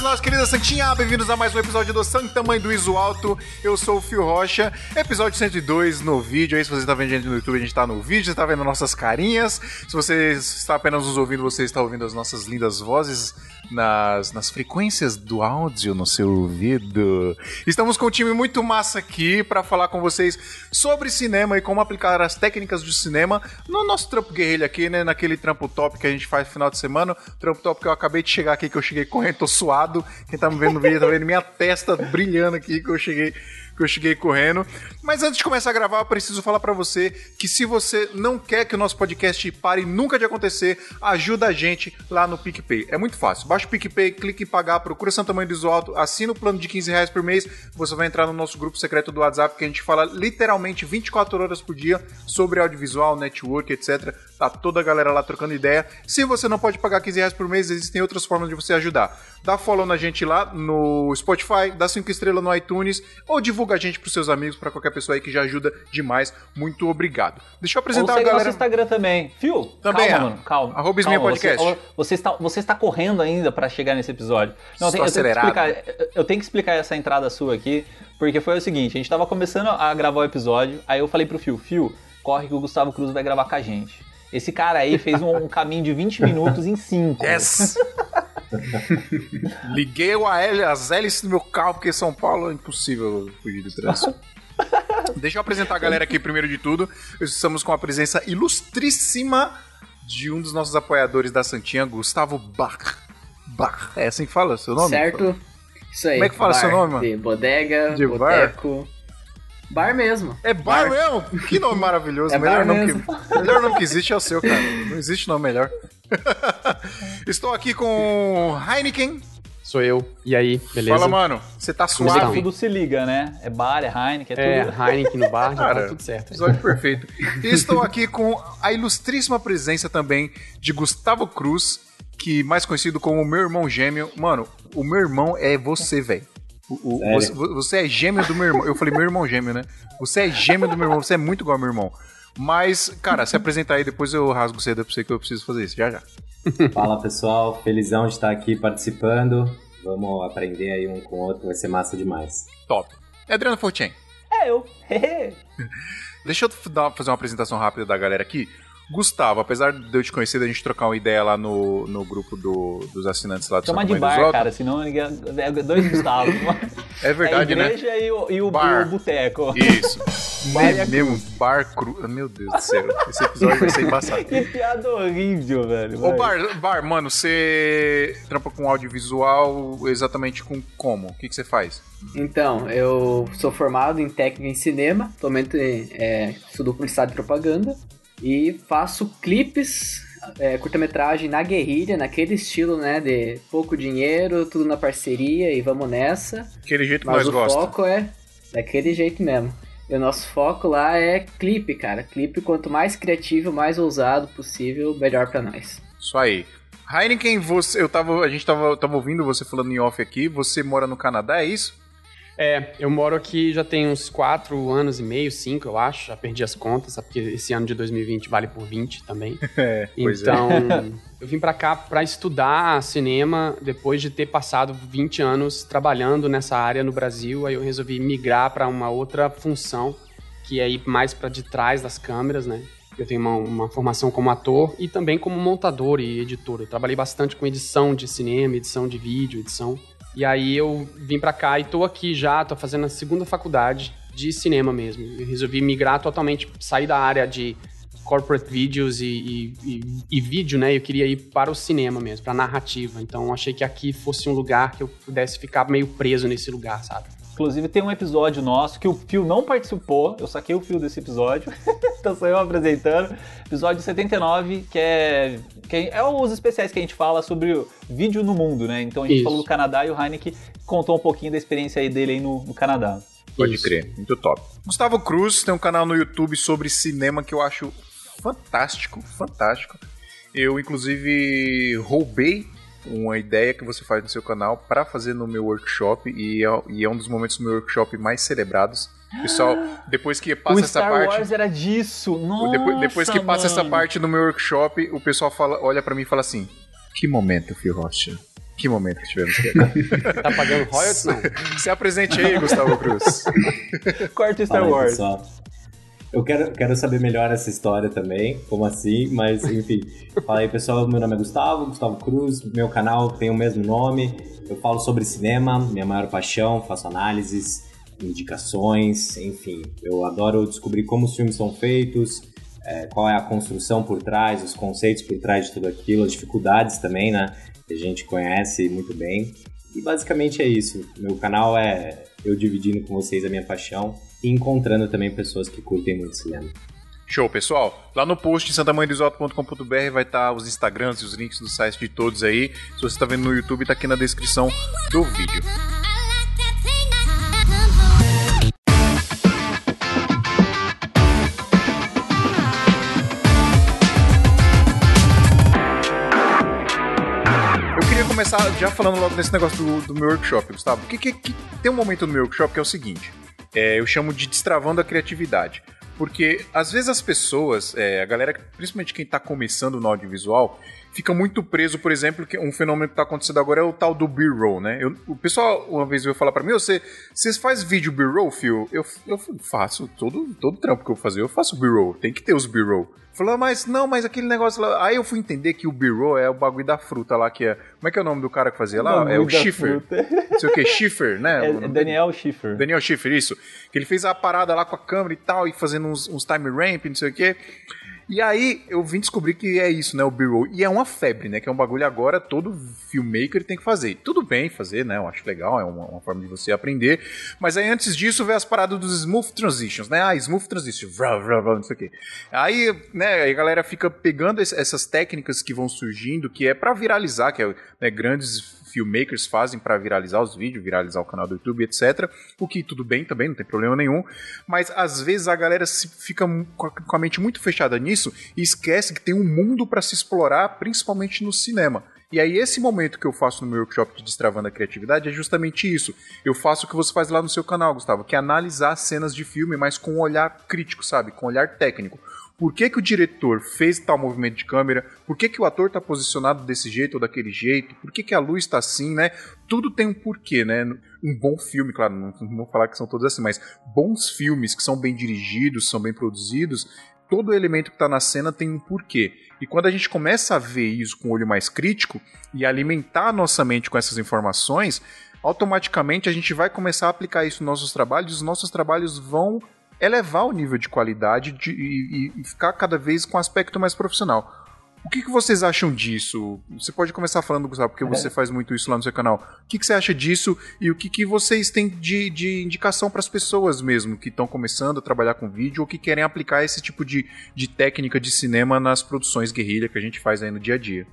Saudações, nossa querida Santinha, bem-vindos a mais um episódio do Sangue Tamanho do Iso Alto. Eu sou o Fio Rocha, episódio 102 no vídeo. Aí, se você está vendo a gente no YouTube, a gente está no vídeo, você está vendo nossas carinhas. Se você está apenas nos ouvindo, você está ouvindo as nossas lindas vozes nas, nas frequências do áudio no seu ouvido. Estamos com um time muito massa aqui para falar com vocês sobre cinema e como aplicar as técnicas de cinema no nosso trampo guerrilha aqui, né? Naquele trampo top que a gente faz no final de semana. Trampo top que eu acabei de chegar aqui, que eu cheguei correndo, tô suado. Quem tá me vendo no vídeo tá vendo minha testa brilhando aqui, que eu cheguei que eu cheguei correndo. Mas antes de começar a gravar, eu preciso falar para você que se você não quer que o nosso podcast pare nunca de acontecer, ajuda a gente lá no PicPay. É muito fácil. Baixa o PicPay, clique em pagar, procura Santa Mãe do Iso Alto, assina o plano de 15 reais por mês, você vai entrar no nosso grupo secreto do WhatsApp, que a gente fala literalmente 24 horas por dia sobre audiovisual, network, etc. Tá toda a galera lá trocando ideia. Se você não pode pagar 15 reais por mês, existem outras formas de você ajudar. Dá follow na gente lá no Spotify, dá 5 estrelas no iTunes, ou divulga a gente pros seus amigos, para qualquer pessoa aí que já ajuda demais. Muito obrigado. Deixa eu apresentar Ou a galera. nosso Instagram também. Fio, Também calma, é. mano, calma. Arroba calma, Podcast. Você, você, está, você está correndo ainda pra chegar nesse episódio. Só eu, tenho, eu, tenho que explicar, eu tenho que explicar essa entrada sua aqui, porque foi o seguinte, a gente tava começando a gravar o episódio, aí eu falei pro Fio, Fio, corre que o Gustavo Cruz vai gravar com a gente. Esse cara aí fez um, um caminho de 20 minutos em 5. Yes! Liguei o AL, as hélices do meu carro, porque São Paulo é impossível fugir do trânsito. Deixa eu apresentar a galera aqui primeiro de tudo. Estamos com a presença ilustríssima de um dos nossos apoiadores da Santinha, Gustavo Bach. Bach. É assim que fala o seu nome? Certo? Isso aí. Como é que fala bar seu nome, mano? De bodega, De boteco. Bar mesmo. É bar, mesmo? Que nome maravilhoso. É melhor, bar nome mesmo. que, melhor nome que existe é o seu, cara. Não existe nome melhor. Estou aqui com Heineken. Sou eu. E aí, beleza? Fala, mano. Você tá Como suave? Tudo se liga, né? É bar, é Heineken, é É, tudo. Heineken no bar, já Cara, tá tudo certo. Episódio perfeito. E estou aqui com a ilustríssima presença também de Gustavo Cruz, que mais conhecido como meu irmão gêmeo. Mano, o meu irmão é você, velho. O-? Você, você é gêmeo do meu irmão. Eu falei meu irmão gêmeo, né? Você é gêmeo do meu irmão, você é muito igual ao meu irmão. Mas, cara, se apresentar aí, depois eu rasgo cedo pra você que eu preciso fazer isso. Já já. Fala pessoal, felizão de estar aqui participando. Vamos aprender aí um com o outro, vai ser massa demais. Top. Adriano Fortin, É eu. deixa eu dar- fazer uma apresentação rápida da galera aqui. Gustavo, apesar de eu te conhecer, da gente trocar uma ideia lá no, no grupo do- dos assinantes lá do Chama de bar, Outros. cara, senão ninguém. É dois Gustavos. É verdade, é a né? igreja e o, e o, Bar. o boteco. Isso. Bar é a mesmo, bar cru. Meu Deus do céu. Esse episódio vai ser embaçado. Que piada horrível, velho. Ô. Bar, Bar, mano, você trampa com audiovisual exatamente com como? O que, que você faz? Então, eu sou formado em técnica em cinema, atualmente é, estudo publicidade e propaganda e faço clipes, é, curta-metragem na guerrilha, naquele estilo, né, de pouco dinheiro, tudo na parceria e vamos nessa. Aquele jeito que Mas nós o foco é daquele jeito mesmo. E o nosso foco lá é clipe, cara. Clipe, quanto mais criativo, mais ousado possível, melhor pra nós. Isso aí. Heineken, você, eu tava, a gente tava, tava ouvindo você falando em off aqui. Você mora no Canadá, é isso? É, eu moro aqui já tem uns 4 anos e meio, 5, eu acho. Já perdi as contas, sabe? Porque esse ano de 2020 vale por 20 também. É, pois então, eu vim pra cá pra estudar cinema depois de ter passado 20 anos trabalhando nessa área no Brasil. Aí eu resolvi migrar pra uma outra função, que é ir mais pra de trás das câmeras, né? Eu tenho uma, uma formação como ator e também como montador e editor. Eu trabalhei bastante com edição de cinema, edição de vídeo, edição. E aí eu vim pra cá e tô aqui já, tô fazendo a segunda faculdade de cinema mesmo. Eu resolvi migrar totalmente, sair da área de corporate videos e, e, e- e vídeo, né? Eu queria ir para o cinema mesmo, pra narrativa. Então achei que aqui fosse um lugar que eu pudesse ficar meio preso nesse lugar, sabe? Inclusive tem um episódio nosso que o Fio não participou, eu saquei o Fio desse episódio, então sou eu apresentando. Episódio 79, que é, que é os especiais que a gente fala sobre o vídeo no mundo, né? Então a gente Isso. falou do Canadá e o Heineken contou um pouquinho da experiência aí dele aí no, no Canadá. Pode Isso. crer, muito top. Gustavo Cruz tem um canal no YouTube sobre cinema que eu acho fantástico, fantástico. Eu, inclusive, roubei uma ideia que você faz no seu canal para fazer no meu workshop e é, e é um dos momentos do meu workshop mais celebrados. Pessoal, depois que passa o essa Star parte, Wars era disso, nossa, depois, depois que passa essa parte no meu workshop, o pessoal fala, olha para mim e fala assim: "Que momento, Fio Rocha? Que momento que tivemos aqui. Tá pagando royalties, não? Se apresente aí, Gustavo Cruz. Corta Star Wars. pessoal. Eu quero, quero saber melhor essa história também, como assim, mas enfim. Fala aí, pessoal. Meu nome é Gustavo, Gustavo Cruz. Meu canal tem o mesmo nome. Eu falo sobre cinema, minha maior paixão, faço análises, indicações, enfim. Eu adoro descobrir como os filmes são feitos, é, qual é a construção por trás, os conceitos por trás de tudo aquilo, as dificuldades também, né? Que a gente conhece muito bem. E basicamente é isso. Meu canal é eu dividindo com vocês a minha paixão e encontrando também pessoas que curtem muito cinema. Show, pessoal. Lá no post em santamanhodoisoto.com.br vai estar os Instagrams e os links do site de todos aí. Se você está vendo no YouTube, tá aqui na descrição do vídeo. Começar já falando logo desse negócio do, do meu workshop, Gustavo. Que, que, que tem um momento no meu workshop que é o seguinte: é, eu chamo de destravando a criatividade. Porque às vezes as pessoas, é, a galera, principalmente quem está começando no audiovisual, fica muito preso, por exemplo, que um fenômeno que está acontecendo agora é o tal do B-roll, né? Eu- o pessoal uma vez veio falar para mim, você, você faz vídeo B-roll, Phil? Eu, eu faço, todo, todo trampo que eu fazer, eu faço B-roll, tem que ter os B-roll. Falou, mas não, mas aquele negócio lá. Aí eu fui entender que o B-roll é o bagulho da fruta lá, que é. Como é que é o nome do cara que fazia lá? É o Schiffer. fruta. Não sei o que, Schiffer, né? É, dele. Daniel Schiffer. Daniel Schiffer, isso. Que ele fez a parada lá com a câmera e tal, e fazendo uns, uns time ramp, não sei o quê. E aí eu vim descobrir que é isso, né? O B-roll. E é uma febre, né? Que é um bagulho agora, todo filmmaker tem que fazer. Tudo bem fazer, né? Eu acho legal, é uma, uma forma de você aprender. Mas aí antes disso vem as paradas dos smooth transitions, né? Ah, smooth transition, vrá, vrá, vrá, não sei o quê. Aí, né, aí a galera fica pegando es- essas técnicas que vão surgindo, que é pra viralizar, que é né, grandes filmmakers fazem pra viralizar os vídeos, viralizar o canal do YouTube, etc. O que tudo bem também, não tem problema nenhum. Mas às vezes a galera fica com a, mente muito fechada nisso e esquece que tem um mundo pra se explorar, principalmente no cinema. E aí, esse momento que eu faço no meu workshop de Destravando a Criatividade é justamente isso. Eu faço o que você faz lá no seu canal, Gustavo, que é analisar cenas de filme, mas com um olhar crítico, sabe? Com um olhar técnico. Por que, que o diretor fez tal movimento de câmera? Por que, que o ator está posicionado desse jeito ou daquele jeito? Por que, que a luz está assim, né? Tudo tem um porquê, né? Um bom filme, claro, não, vou falar que são todos assim, mas bons filmes que são bem dirigidos, são bem produzidos, todo elemento que está na cena tem um porquê. E quando a gente começa a ver isso com um olho mais crítico e alimentar a nossa mente com essas informações, automaticamente a gente vai começar a aplicar isso nos nossos trabalhos, e os nossos trabalhos vão elevar o nível de qualidade de- e, e ficar cada vez com um aspecto mais profissional. O que, que vocês acham disso? Você pode começar falando, Gustavo, porque você faz muito isso lá no seu canal. O que, que você acha disso e o que, que vocês têm de, de indicação para as pessoas mesmo que estão começando a trabalhar com vídeo ou que querem aplicar esse tipo de, de técnica de cinema nas produções guerrilha que a gente faz aí no dia a dia?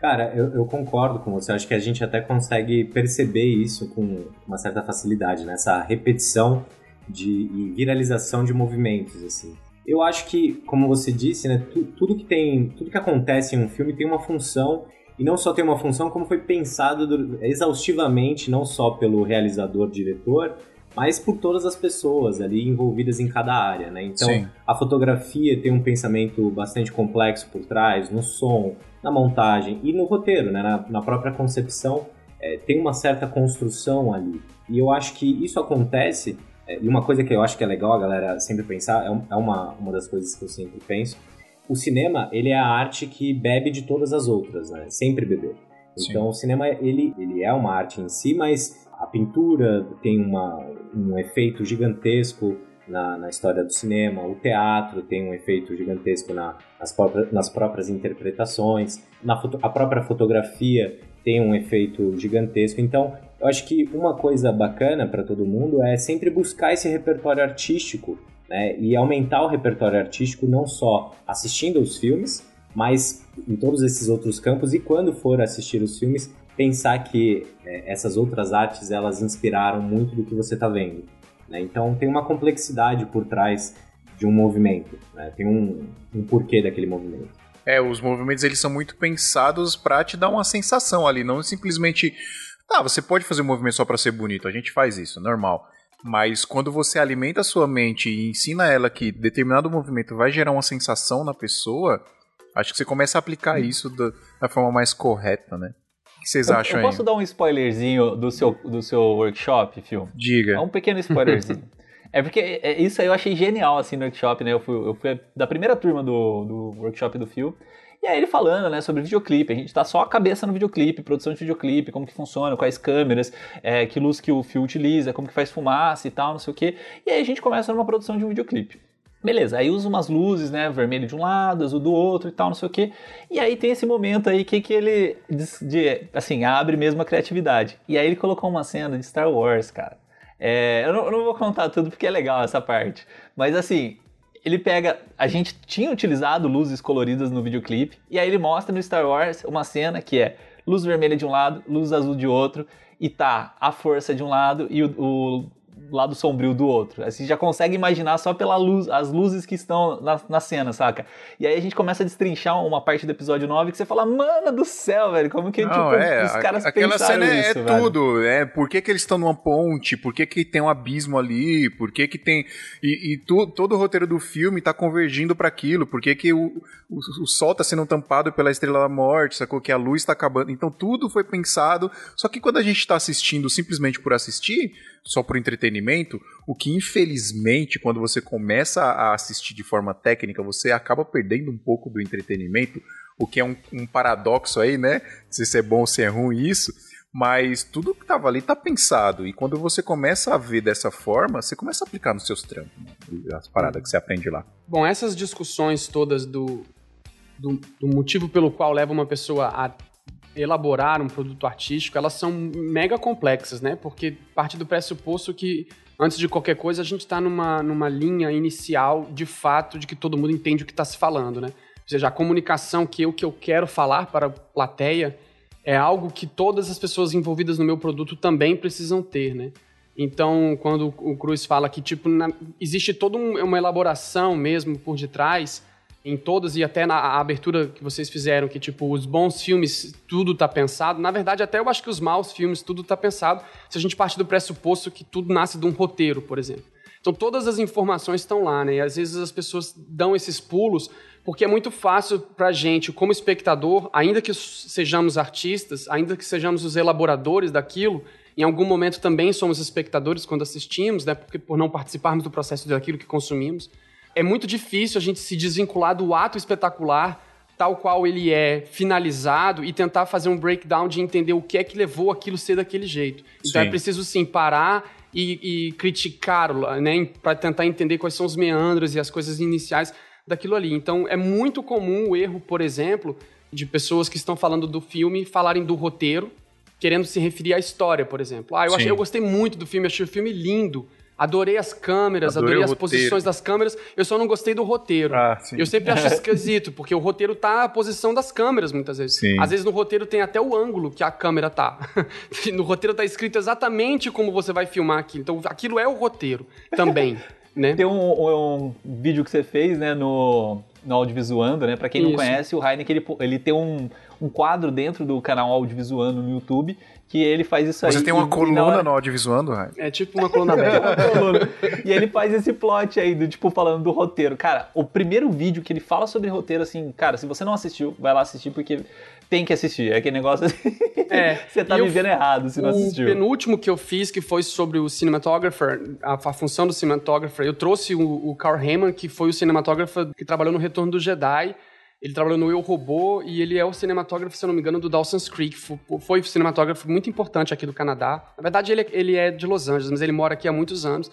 Cara, eu, eu concordo com você. Acho que a gente até consegue perceber isso com uma certa facilidade, né? Essa repetição de e viralização de movimentos, assim. Eu acho que, como você disse, né? tu- tudo que tem, tudo que acontece em um filme tem uma função e não só tem uma função, como foi pensado dur- exaustivamente, não só pelo realizador, diretor, mas por todas as pessoas ali envolvidas em cada área, né? Então, Sim. a fotografia tem um pensamento bastante complexo por trás, no som, na montagem e no roteiro, né? na, na própria concepção, é, tem uma certa construção ali. E eu acho que isso acontece, e uma coisa que eu acho que é legal a galera sempre pensar, é, é uma, uma das coisas que eu sempre penso, o cinema, ele é a arte que bebe de todas as outras, né? Sempre beber. Sim. Então, o cinema, ele, ele é uma arte em si, mas a pintura tem uma, um efeito gigantesco na, na história do cinema, o teatro tem um efeito gigantesco na, nas, próprias, nas próprias interpretações, na foto, a própria fotografia tem um efeito gigantesco. Então, eu acho que uma coisa bacana para todo mundo é sempre buscar esse repertório artístico né, e aumentar o repertório artístico não só assistindo os filmes, mas em todos esses outros campos e quando for assistir os filmes pensar que é, essas outras artes elas inspiraram muito do que você está vendo. Né? Então tem uma complexidade por trás de um movimento, né? tem um, um porquê daquele movimento. É, os movimentos eles são muito pensados pra te dar uma sensação ali, não simplesmente. Tá, você pode fazer um movimento só pra ser bonito, a gente faz isso, normal. Mas quando você alimenta a sua mente e ensina ela que determinado movimento vai gerar uma sensação na pessoa, acho que você começa a aplicar isso da, da forma mais correta, né? O que vocês Eu, acham eu posso aí? dar um spoilerzinho do seu, do seu workshop, Phil? É Diga. um pequeno spoilerzinho. É porque é, isso aí eu achei genial, assim, no workshop, né? Eu fui, eu fui da primeira turma do, do workshop do Phil. E aí ele falando, né, sobre videoclipe. A gente tá só a cabeça no videoclipe, produção de videoclipe, como que funciona, quais câmeras, é, que luz que o Phil utiliza, como que faz fumaça e tal, não sei o quê. E aí a gente começa numa produção de um videoclipe. Beleza, aí usa umas luzes, né, vermelho de um lado, azul do outro e tal, não sei o quê. E aí tem esse momento aí que, que ele, de, assim, abre mesmo a criatividade. E aí ele colocou uma cena de Star Wars, cara. É, eu, não, eu não vou contar tudo porque é legal essa parte. Mas assim, ele pega. A gente tinha utilizado luzes coloridas no videoclipe, e aí ele mostra no Star Wars uma cena que é luz vermelha de um lado, luz azul de outro, e tá a força de um lado e o, o lado sombrio do outro. Assim, já consegue imaginar só pela luz, as luzes que estão na, na cena, saca? E aí a gente começa a destrinchar uma parte do episódio 9 que você fala, mano do céu, velho, como que Não, tipo, é, os caras aquela pensaram cena é, isso, é tudo. É, por que, que eles estão numa ponte? Por que, que tem um abismo ali? Por que, que tem. E, e tu- todo o roteiro do filme tá convergindo para aquilo. Por que, que o, o, o sol tá sendo tampado pela estrela da morte? Sacou? Que a luz tá acabando. Então tudo foi pensado. Só que quando a gente tá assistindo simplesmente por assistir, só por entretenimento, o que infelizmente, quando você começa a assistir de forma técnica, você acaba perdendo um pouco do entretenimento, o que é um, um paradoxo aí, né? Se isso é bom ou se é ruim isso. Mas tudo que tava ali tá pensado. E quando você começa a ver dessa forma, você começa a aplicar nos seus trampos, mano, as paradas que você aprende lá. Bom, essas discussões todas do, do, do motivo pelo qual leva uma pessoa a elaborar um produto artístico, elas são mega complexas, né? Porque parte do pressuposto que, antes de qualquer coisa, a gente está numa, numa linha inicial de fato de que todo mundo entende o que está se falando, né? Ou seja, a comunicação que eu, que eu quero falar para a plateia é algo que todas as pessoas envolvidas no meu produto também precisam ter, né? Então, quando o Cruz fala que, tipo, na- existe toda um- uma elaboração mesmo por detrás, em todas, e até na a abertura que vocês fizeram, que, tipo, os bons filmes, tudo tá pensado. Na verdade, até eu acho que os maus filmes, tudo tá pensado, se a gente parte do pressuposto que tudo nasce de um roteiro, por exemplo. Então, todas as informações estão lá, né? E às vezes as pessoas dão esses pulos, porque é muito fácil pra gente, como espectador, ainda que sejamos artistas, ainda que sejamos os elaboradores daquilo, em algum momento também somos espectadores quando assistimos, né? Porque por não participarmos do processo daquilo que consumimos. É muito difícil a gente se desvincular do ato espetacular, tal qual ele é finalizado, e tentar fazer um breakdown de entender o que é que levou aquilo a ser daquele jeito. Então Sim. é preciso, sim, parar e, e criticá-lo, né? Para tentar entender quais são os meandros e as coisas iniciais daquilo ali. Então é muito comum o erro, por exemplo, de pessoas que estão falando do filme falarem do roteiro, querendo se referir à história, por exemplo. Ah, eu, achei, eu gostei muito do filme, achei o filme lindo. Adorei as câmeras, Adorei adorei, as posições das câmeras. Eu só não gostei do roteiro. Ah. Eu sempre acho esquisito, porque o roteiro tá a posição das câmeras, muitas vezes. Sim. Às vezes no roteiro tem até o ângulo que a câmera tá. no roteiro tá escrito exatamente como você vai filmar aquilo. Então aquilo é o roteiro também, né? Tem um, um- vídeo que você fez, né, no, no Audiovisuando, né? Pra quem não Isso. conhece, o Heineken, ele, ele tem um, um quadro dentro do canal Audiovisuando no YouTube, que ele faz isso aí. Você tem uma e- na coluna hora- no audiovisuando, Rai? É tipo uma coluna aberta. coluna. E ele faz esse plot aí, do tipo, falando do roteiro. Cara, o primeiro vídeo que ele fala sobre roteiro, assim, cara, se você não assistiu, vai lá assistir, porque tem que assistir. É aquele negócio assim. É, você tá e o- vivendo errado se não o assistiu. penúltimo que eu fiz, que foi sobre o cinematographer, a, a função do cinematographer, eu trouxe o, o Carl Heyman, que foi o cinematógrafo que trabalhou no Retorno do Jedi. Ele trabalhou no Eu Robô e ele é o cinematógrafo, se eu não me engano, do Dawson's Creek. Fo- Foi um cinematógrafo muito importante aqui do Canadá. Na verdade, ele, é- ele é de Los Angeles, mas ele mora aqui há muitos anos.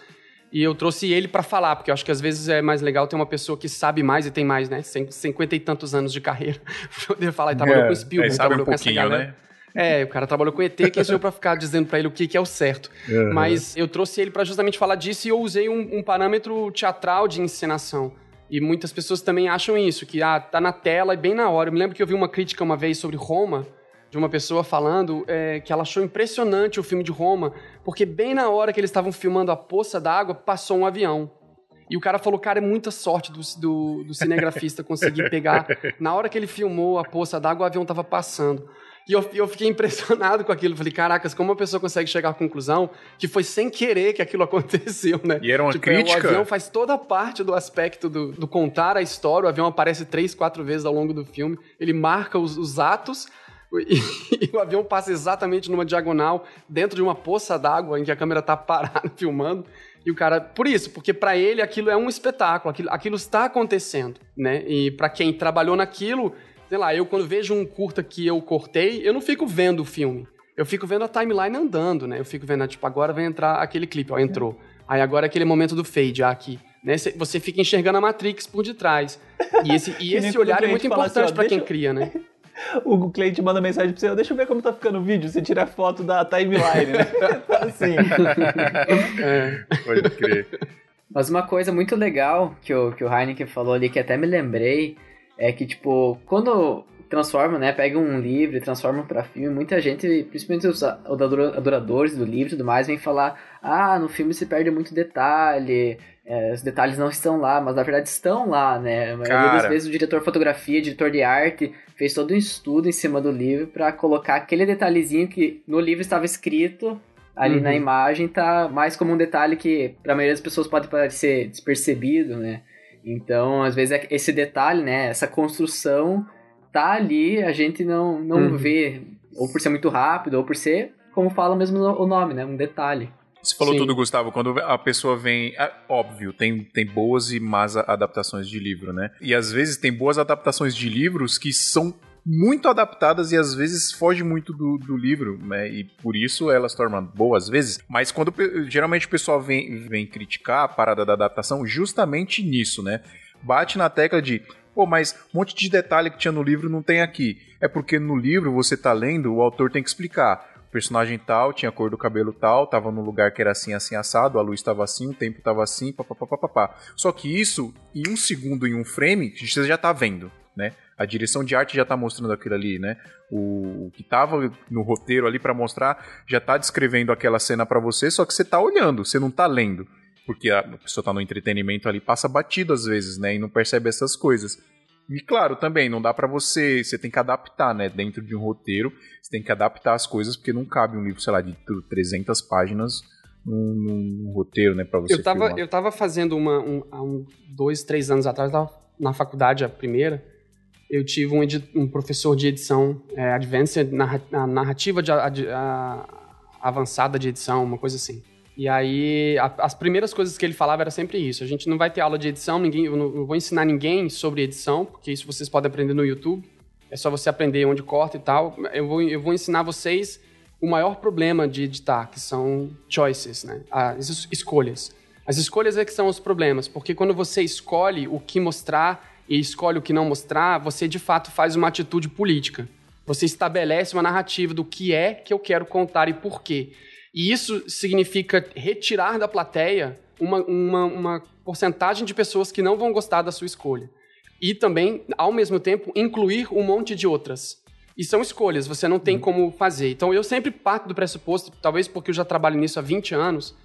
E eu trouxe ele pra falar, porque eu acho que às vezes é mais legal ter uma pessoa que sabe mais e tem mais, né? Cin- Cinquenta e tantos anos de carreira. pra poder falar. Ele trabalhou com Spielberg, É, sabe um trabalhou com essa galera. né? É, o cara trabalhou com ET, quem sou eu pra ficar dizendo pra ele o que, que é o certo? Mas eu trouxe ele pra justamente falar disso e eu usei um, um parâmetro teatral de encenação. E muitas pessoas também acham isso, que ah, tá na tela e bem na hora. Eu me lembro que eu vi uma crítica uma vez sobre Roma, de uma pessoa falando é, que ela achou impressionante o filme de Roma, porque bem na hora que eles estavam filmando a poça d'água, passou um avião. E o cara falou, cara, é muita sorte do, do, do cinegrafista conseguir pegar. Na hora que ele filmou a poça d'água, o avião tava passando. E eu, eu fiquei impressionado com aquilo. Falei, caracas, como uma pessoa consegue chegar à conclusão que foi sem querer que aquilo aconteceu, né? E era uma Tipo, é, crítica? O avião faz toda parte do aspecto do, do contar a história. O avião aparece três, quatro vezes ao longo do filme. Ele marca os, os atos, e, e o avião passa exatamente numa diagonal dentro de uma poça d'água em que a câmera tá parada filmando. E o cara, por isso, porque para ele aquilo é um espetáculo, aquilo, aquilo está acontecendo, né? E para quem trabalhou naquilo, sei lá, eu quando vejo um curta que eu cortei, eu não fico vendo o filme. Eu fico vendo a timeline andando, né? Eu fico vendo, tipo, agora vai entrar aquele clipe, ó, entrou. Aí agora é aquele momento do fade, ah, aqui. Né? Você fica enxergando a Matrix por detrás. E esse, e esse olhar é muito importante assim, para quem cria, né? o cliente manda mensagem pra você, deixa eu ver como tá ficando o vídeo, você tira a foto da timeline, né? assim. é. Pode crer. Mas uma coisa muito legal que o, que o Heineken falou ali, que até me lembrei, é que, tipo, quando transforma, né, pega um livro e transforma para filme, muita gente, principalmente os adoradores do livro e tudo mais, vem falar, ah, no filme se perde muito detalhe, é, os detalhes não estão lá, mas na verdade estão lá, né? A maioria das vezes o diretor de fotografia, diretor de arte, fez todo um estudo em cima do livro para colocar aquele detalhezinho que no livro estava escrito ali uhum. na imagem, tá mais como um detalhe que para a maioria das pessoas pode parecer despercebido, né? Então, às vezes é esse detalhe, né, essa construção tá ali, a gente não não uhum. vê, ou por ser muito rápido, ou por ser, como fala mesmo o nome, né, um detalhe. Você falou Sim. tudo, Gustavo. Quando a pessoa vem. É, óbvio, tem, tem boas e más adaptações de livro, né? E às vezes tem boas adaptações de livros que são muito adaptadas e às vezes foge muito do, do livro, né? E por isso elas tornam boas às vezes. Mas quando geralmente o pessoal vem, vem criticar a parada da adaptação, justamente nisso, né? Bate na tecla de. Pô, mas um monte de detalhe que tinha no livro não tem aqui. É porque no livro você tá lendo, o autor tem que explicar personagem tal, tinha a cor do cabelo tal, tava num lugar que era assim, assim, assado, a luz estava assim, o tempo estava assim, papapá. Só que isso, em um segundo, em um frame, você já tá vendo, né? A direção de arte já tá mostrando aquilo ali, né? O, o que tava no roteiro ali para mostrar já tá descrevendo aquela cena para você, só que você tá olhando, você não tá lendo. Porque a pessoa tá no entretenimento ali, passa batido às vezes, né? E não percebe essas coisas. E claro, também não dá para você, você tem que adaptar, né, dentro de um roteiro, você tem que adaptar as coisas porque não cabe um livro, sei lá, de 300 páginas num, roteiro, né, para você Eu tava, filmar. eu tava fazendo uma um, há um, dois, três anos atrás, tava na faculdade a primeira, eu tive um, um professor de edição é, advanced, narrativa de, a, a, avançada de edição, uma coisa assim. E aí, a, as primeiras coisas que ele falava era sempre isso. A gente não vai ter aula de edição, ninguém, eu não, não vou ensinar ninguém sobre edição, porque isso vocês podem aprender no YouTube. É só você aprender onde corta e tal. Eu vou, eu vou ensinar vocês o maior problema de editar, que são choices, né? As escolhas. As escolhas é que são os problemas, porque quando você escolhe o que mostrar e escolhe o que não mostrar, você de fato faz uma atitude política. Você estabelece uma narrativa do que é que eu quero contar e por quê. E isso significa retirar da plateia uma, uma, uma porcentagem de pessoas que não vão gostar da sua escolha. E também, ao mesmo tempo, incluir um monte de outras. E são escolhas, você não tem uhum. como fazer. Então eu sempre parto do pressuposto, talvez porque eu já trabalho nisso há 20 anos,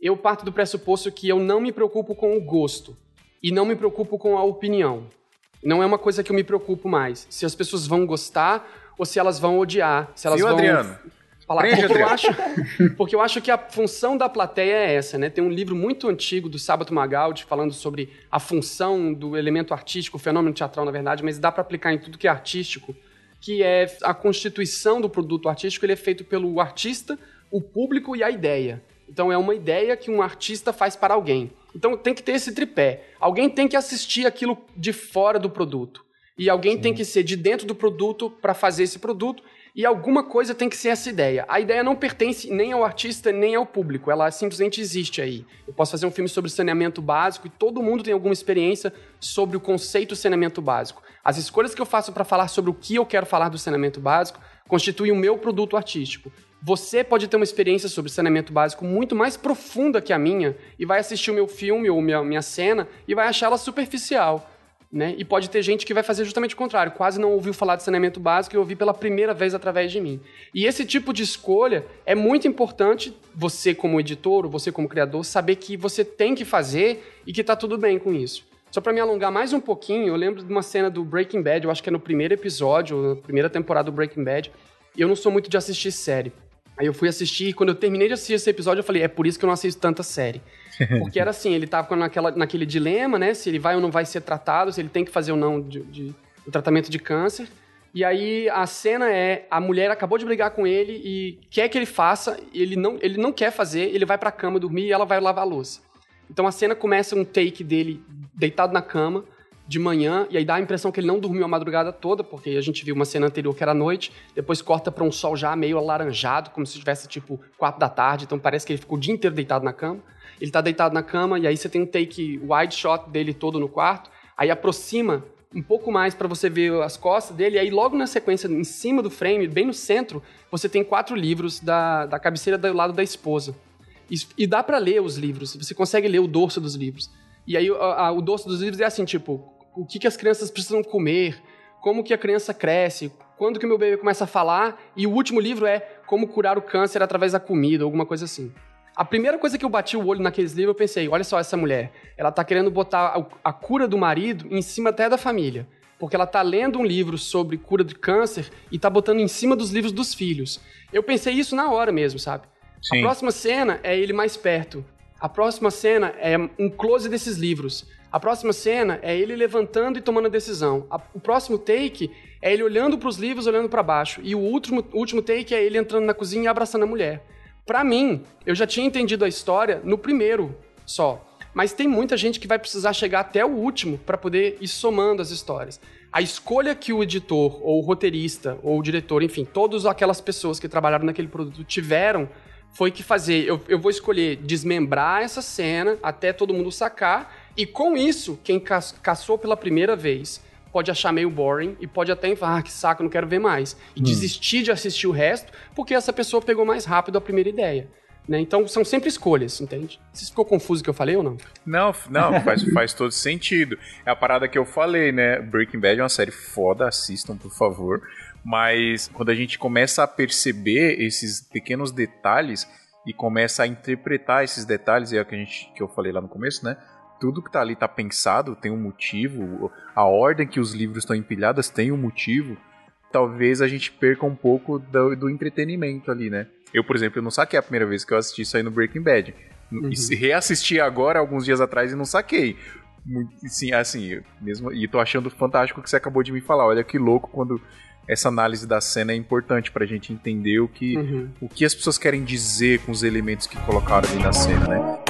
eu parto do pressuposto que eu não me preocupo com o gosto e não me preocupo com a opinião. Não é uma coisa que eu me preocupo mais. Se as pessoas vão gostar ou se elas vão odiar. Se elas Viu, vão... Adriano? falar. Prende, porque, eu acho, porque eu acho que a função da plateia é essa, né? Tem um livro muito antigo do Sábato Magaldi falando sobre a função do elemento artístico, o fenômeno teatral, na verdade, mas dá para aplicar em tudo que é artístico, que é a constituição do produto artístico, ele é feito pelo artista, o público e a ideia. Então é uma ideia que um artista faz para alguém. Então tem que ter esse tripé. Alguém tem que assistir aquilo de fora do produto. E alguém Sim. tem que ser de dentro do produto para fazer esse produto e alguma coisa tem que ser essa ideia. A ideia não pertence nem ao artista, nem ao público. Ela simplesmente existe aí. Eu posso fazer um filme sobre saneamento básico e todo mundo tem alguma experiência sobre o conceito saneamento básico. As escolhas que eu faço para falar sobre o que eu quero falar do saneamento básico constituem o meu produto artístico. Você pode ter uma experiência sobre saneamento básico muito mais profunda que a minha e vai assistir o meu filme ou minha, minha cena e vai achar ela superficial. Né? E pode ter gente que vai fazer justamente o contrário, quase não ouviu falar de saneamento básico e ouviu pela primeira vez através de mim. E esse tipo de escolha é muito importante você como editor, ou você como criador, saber que você tem que fazer e que está tudo bem com isso. Só para me alongar mais um pouquinho, eu lembro de uma cena do Breaking Bad, eu acho que é no primeiro episódio, na primeira temporada do Breaking Bad. Eu não sou muito de assistir série. Aí eu fui assistir e quando eu terminei de assistir esse episódio, eu falei, é por isso que eu não assisto tanta série. Porque era assim, ele tava naquela, naquele dilema, né? Se ele vai ou não vai ser tratado, se ele tem que fazer ou não de, de, o tratamento de câncer. E aí a cena é a mulher acabou de brigar com ele e quer que ele faça, ele não, ele não quer fazer, ele vai pra cama dormir e ela vai lavar a louça. Então a cena começa um take dele deitado na cama de manhã e aí dá a impressão que ele não dormiu a madrugada toda, porque a gente viu uma cena anterior que era noite, depois corta para um sol já meio alaranjado, como se tivesse tipo quatro da tarde, então parece que ele ficou o dia inteiro deitado na cama. Ele tá deitado na cama e aí você tem um take wide shot dele todo no quarto, aí aproxima um pouco mais para você ver as costas dele, e aí logo na sequência, em cima do frame, bem no centro, você tem quatro livros da, da cabeceira do lado da esposa. E, e dá para ler os livros, você consegue ler o dorso dos livros. E aí a, a, o dorso dos livros é assim, tipo, o que, que as crianças precisam comer, como que a criança cresce, quando que o meu bebê começa a falar, e o último livro é como curar o câncer através da comida, alguma coisa assim. A primeira coisa que eu bati o olho naqueles livros, eu pensei, olha só essa mulher, ela tá querendo botar a, cura do marido em cima até da família. Porque ela tá lendo um livro sobre cura de câncer e tá botando em cima dos livros dos filhos. Eu pensei isso na hora mesmo, sabe? Sim. A próxima cena é ele mais perto. A próxima cena é um close desses livros. A próxima cena é ele levantando e tomando a decisão. A, o próximo take é ele olhando para os livros, olhando para baixo. E o último, último take é ele entrando na cozinha e abraçando a mulher. Para mim, eu já tinha entendido a história no primeiro só. Mas tem muita gente que vai precisar chegar até o último para poder ir somando as histórias. A escolha que o editor, ou o roteirista, ou o diretor, enfim, todas aquelas pessoas que trabalharam naquele produto tiveram foi que fazer. Eu, eu vou escolher desmembrar essa cena até todo mundo sacar, e com isso, quem caçou pela primeira vez pode achar meio boring e pode até falar, ah, que saco, não quero ver mais. E hum. desistir de assistir o resto porque essa pessoa pegou mais rápido a primeira ideia. Né? Então são sempre escolhas, entende? Você ficou confuso que eu falei ou não? Não, não, faz, faz todo sentido. É a parada que eu falei, né? Breaking Bad é uma série foda, assistam, por favor. Mas quando a gente começa a perceber esses pequenos detalhes e começa a interpretar esses detalhes, é o que, a gente, que eu falei lá no começo, né? tudo que tá ali tá pensado, tem um motivo, a ordem que os livros estão empilhados tem um motivo, talvez a gente perca um pouco do, do entretenimento ali, né? Eu, por exemplo, eu não saquei a primeira vez que eu assisti isso aí no Breaking Bad. Uhum. Reassisti agora, alguns dias atrás, e não saquei. Sim, assim, mesmo, e tô achando fantástico que você acabou de me falar. Olha que louco quando essa análise da cena é importante pra gente entender o que, uhum. o que as pessoas querem dizer com os elementos que colocaram ali na cena, né?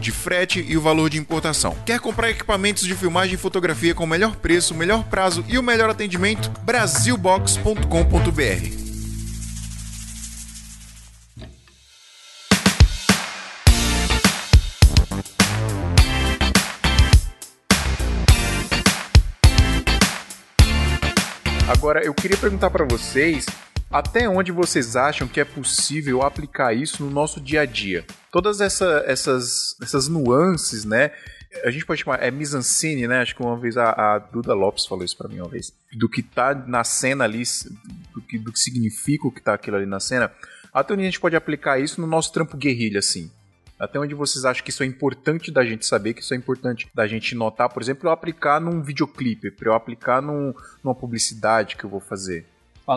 de frete e o valor de importação. Quer comprar equipamentos de filmagem e fotografia com o melhor preço, melhor prazo e o melhor atendimento? Brasilbox.com.br Agora, eu queria perguntar para vocês até onde vocês acham que é possível aplicar isso no nosso dia a dia? Todas essa, essas, essas nuances, né? A gente pode chamar, é mise-en-scène, né? Acho que uma vez a, a Duda Lopes falou isso para mim uma vez. Do que tá na cena ali, do que, do que significa o que tá aquilo ali na cena. Até onde a gente pode aplicar isso no nosso trampo guerrilha, assim? Até onde vocês acham que isso é importante da gente saber, que isso é importante da gente notar, por exemplo, eu aplicar num videoclipe, para eu aplicar num, numa publicidade que eu vou fazer?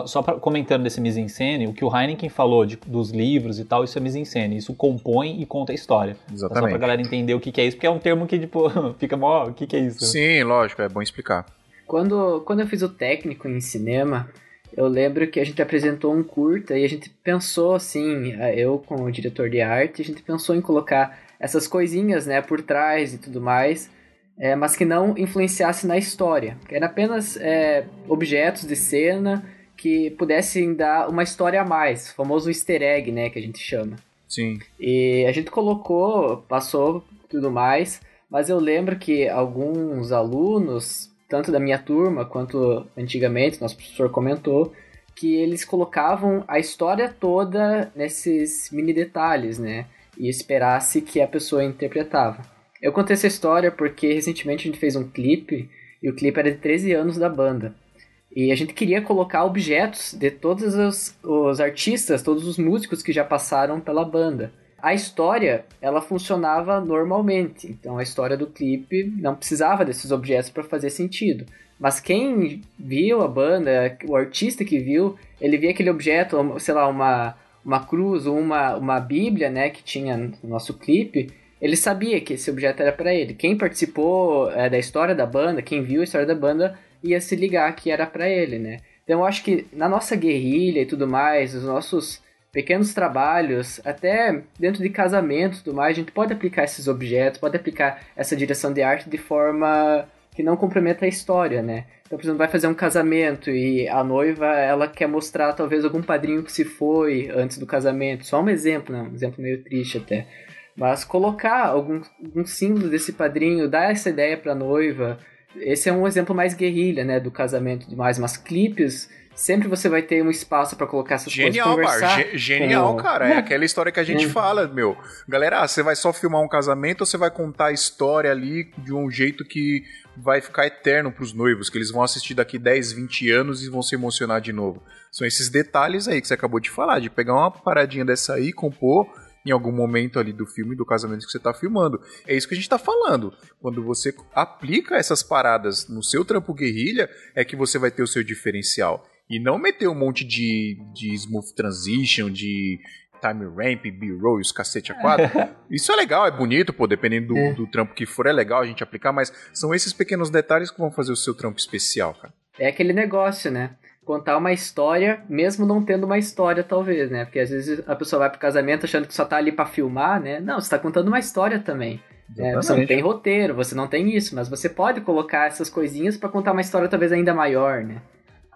Só pra, comentando desse mise-en-scène, o que o Heineken falou de, dos livros e tal, isso é mise-en-scène. Isso compõe e conta a história. Exatamente. Só pra galera entender o que, que é isso, porque é um termo que, tipo, fica mó... O que, que é isso? Sim, lógico, é bom explicar. Quando, quando eu fiz o técnico em cinema, eu lembro que a gente apresentou um curta e a gente pensou, assim, eu com o diretor de arte, a gente pensou em colocar essas coisinhas, né, por trás e tudo mais... É, mas que não influenciasse na história. Eram apenas é, objetos de cena que pudessem dar uma história a mais, o famoso easter egg, né, que a gente chama. Sim. E a gente colocou, passou tudo mais, mas eu lembro que alguns alunos, tanto da minha turma quanto antigamente, nosso professor comentou, que eles colocavam a história toda nesses mini detalhes, né? E esperasse que a pessoa interpretava. Eu contei essa história porque recentemente a gente fez um clipe, e o clipe era de 13 anos da banda. E a gente queria colocar objetos de todos os, os artistas, todos os músicos que já passaram pela banda. A história, ela funcionava normalmente. Então a história do clipe não precisava desses objetos para fazer sentido. Mas quem viu a banda, o artista que viu, ele via aquele objeto, sei lá, uma, uma cruz ou uma, uma bíblia, né, que tinha no nosso clipe, ele sabia que esse objeto era para ele. Quem participou é, da história da banda, quem viu a história da banda, ia se ligar que era para ele, né? Então eu acho que na nossa guerrilha e tudo mais, os nossos pequenos trabalhos, até dentro de casamento e tudo mais, a gente pode aplicar esses objetos, pode aplicar essa direção de arte de forma que não comprometa a história, né? Então, por exemplo, vai fazer um casamento e a noiva, ela quer mostrar talvez algum padrinho que se foi antes do casamento. Só um exemplo, né? Um exemplo meio triste até. Mas colocar algum, algum símbolo desse padrinho, dar essa ideia pra noiva. Esse é um exemplo mais guerrilha, né? Do casamento demais. Mas clipes sempre você vai ter um espaço para colocar essas genial, coisas. Genial, genial, com... cara. É aquela história que a gente fala, meu. Galera, ah, você vai só filmar um casamento ou você vai contar a história ali de um jeito que vai ficar eterno pros noivos, que eles vão assistir daqui 10, 20 anos e vão se emocionar de novo. São esses detalhes aí que você acabou de falar, de pegar uma paradinha dessa aí, compor em algum momento ali do filme, do casamento que você está filmando. É isso que a gente está falando. Quando você aplica essas paradas no seu trampo guerrilha, é que você vai ter o seu diferencial. E não meter um monte de, de smooth transition, de time ramp, B-roll e os cacete a quatro. Isso é legal, é bonito, pô, dependendo do, é. do, trampo que for, é legal a gente aplicar, mas são esses pequenos detalhes que vão fazer o seu trampo especial, cara. É aquele negócio, né? Contar uma história, mesmo não tendo uma história, talvez, né? Porque às vezes a pessoa vai pro casamento achando que só tá ali para filmar, né? Não, você tá contando uma história também. É, você não tem roteiro, você não tem isso, mas você pode colocar essas coisinhas para contar uma história talvez ainda maior, né?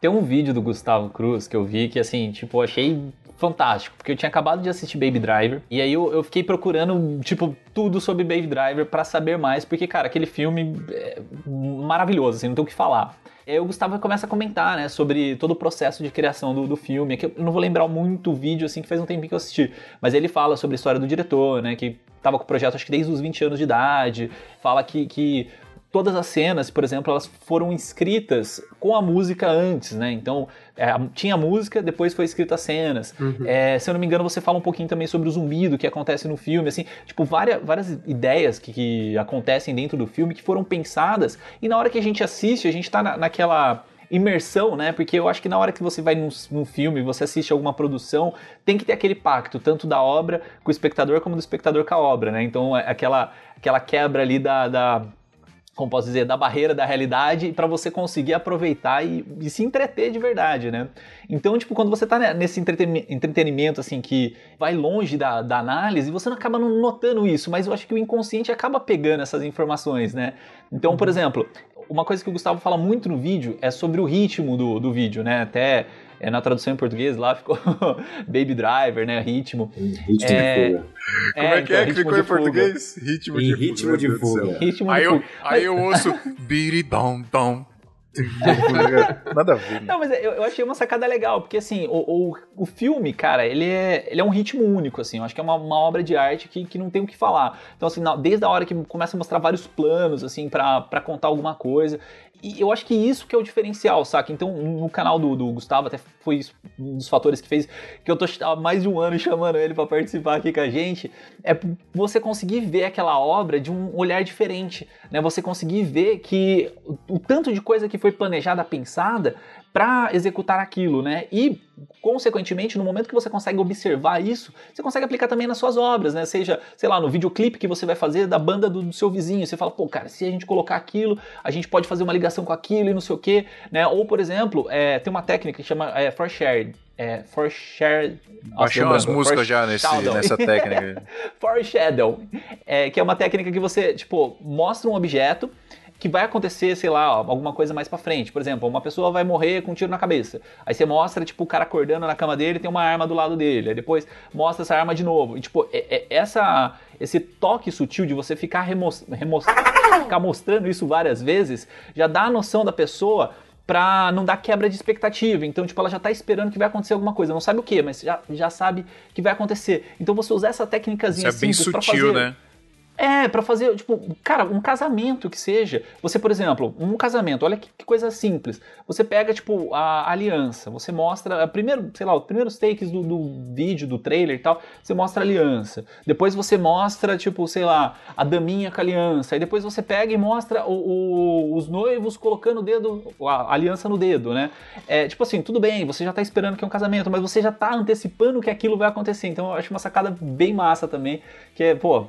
Tem um vídeo do Gustavo Cruz que eu vi que, assim, tipo, achei fantástico, porque eu tinha acabado de assistir Baby Driver, e aí eu, eu fiquei procurando, tipo, tudo sobre Baby Driver para saber mais, porque, cara, aquele filme é maravilhoso, assim, não tem o que falar. E aí o Gustavo começa a comentar, né, sobre todo o processo de criação do, do filme, que eu não vou lembrar muito o vídeo, assim, que faz um tempinho que eu assisti, mas ele fala sobre a história do diretor, né, que tava com o projeto acho que desde os 20 anos de idade, fala que, que todas as cenas, por exemplo, elas foram escritas com a música antes, né? Então, é, tinha música, depois foi escrita as cenas. Uhum. É, se eu não me engano, você fala um pouquinho também sobre o zumbido que acontece no filme, assim, tipo, várias, várias ideias que, que acontecem dentro do filme que foram pensadas, e na hora que a gente assiste, a gente tá na, naquela imersão, né? Porque eu acho que na hora que você vai num, num, filme, você assiste alguma produção, tem que ter aquele pacto, tanto da obra com o espectador, como do espectador com a obra, né? Então, é aquela, aquela quebra ali da, da como posso dizer, da barreira da realidade para você conseguir aproveitar e, e, se entreter de verdade, né? Então, tipo, quando você tá nesse entretenimento, assim, que vai longe da, da análise, você não acaba não notando isso, mas eu acho que o inconsciente acaba pegando essas informações, né? Então, por uhum. exemplo, uma coisa que o Gustavo fala muito no vídeo é sobre o ritmo do, do vídeo, né? Até é, na tradução em português lá ficou Baby Driver, né? Ritmo. Ritmo é, de fuga. Como é, é que é então, que ficou em português? Ritmo de, ritmo de fuga. Ritmo aí de eu, fuga. Aí eu ouço biri dom dom. Nada a ver. Né? Não, mas eu, eu, achei uma sacada legal, porque assim, o, o, o, filme, cara, ele é, ele é um ritmo único, assim. Eu acho que é uma, uma obra de arte que, que não tem o que falar. Então, assim, desde a hora que começa a mostrar vários planos, assim, para contar alguma coisa. E eu acho que isso que é o diferencial, saca? Então, no canal do, do Gustavo, até foi um dos fatores que fez que eu tô há mais de um ano chamando ele para participar aqui com a gente, é você conseguir ver aquela obra de um olhar diferente, né? Você conseguir ver que o, o tanto de coisa que foi planejada, pensada, para executar aquilo, né? E, consequentemente, no momento que você consegue observar isso, você consegue aplicar também nas suas obras, né? Seja, sei lá, no videoclipe que você vai fazer da banda do, do seu vizinho, você fala, pô, cara, se a gente colocar aquilo, a gente pode fazer uma ligação com aquilo e não sei o quê, né? Ou, por exemplo, é, tem uma técnica que chama é, for share, é, for share. Baixei umas músicas já nesse, nessa técnica. Foreshadow, é, que é uma técnica que você, tipo, mostra um objeto que vai acontecer, sei lá, alguma coisa mais para frente. Por exemplo, uma pessoa vai morrer com um tiro na cabeça. Aí você mostra, tipo, o cara acordando na cama dele tem uma arma do lado dele. Aí depois mostra essa arma de novo. E, tipo, é, é, essa, esse toque sutil de você ficar, remos, remos, ficar mostrando isso várias vezes já dá a noção da pessoa pra não dar quebra de expectativa. Então, tipo, ela já tá esperando que vai acontecer alguma coisa. Não sabe o que, mas já, já sabe que vai acontecer. Então, você usar essa técnica Isso é bem sutil, né? É, pra fazer, tipo, cara, um casamento que seja. Você, por exemplo, um casamento, olha que, que coisa simples. Você pega, tipo, a aliança, você mostra, primeiro, sei lá, os primeiros takes do, do vídeo, do trailer e tal, você mostra a aliança. Depois você mostra, tipo, sei lá, a daminha com a aliança. Aí depois você pega e mostra o, o, os noivos colocando o dedo, a aliança no dedo, né? É, tipo assim, tudo bem, você já tá esperando que é um casamento, mas você já tá antecipando que aquilo vai acontecer. Então eu acho uma sacada bem massa também, que é, pô,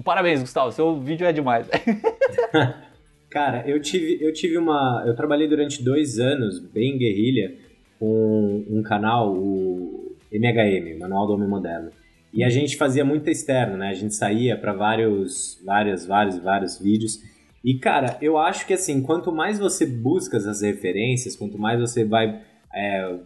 Parabéns, Gustavo, seu vídeo é demais. Cara, eu tive, eu tive uma. Eu trabalhei durante dois anos, bem guerrilha, com um canal, o MHM, Manual do Homem Moderno. E a gente fazia muito externo, né? A gente saía para vários, vários, vários, vários vídeos. E, cara, eu acho que assim, quanto mais você busca essas referências, quanto mais você vai. É,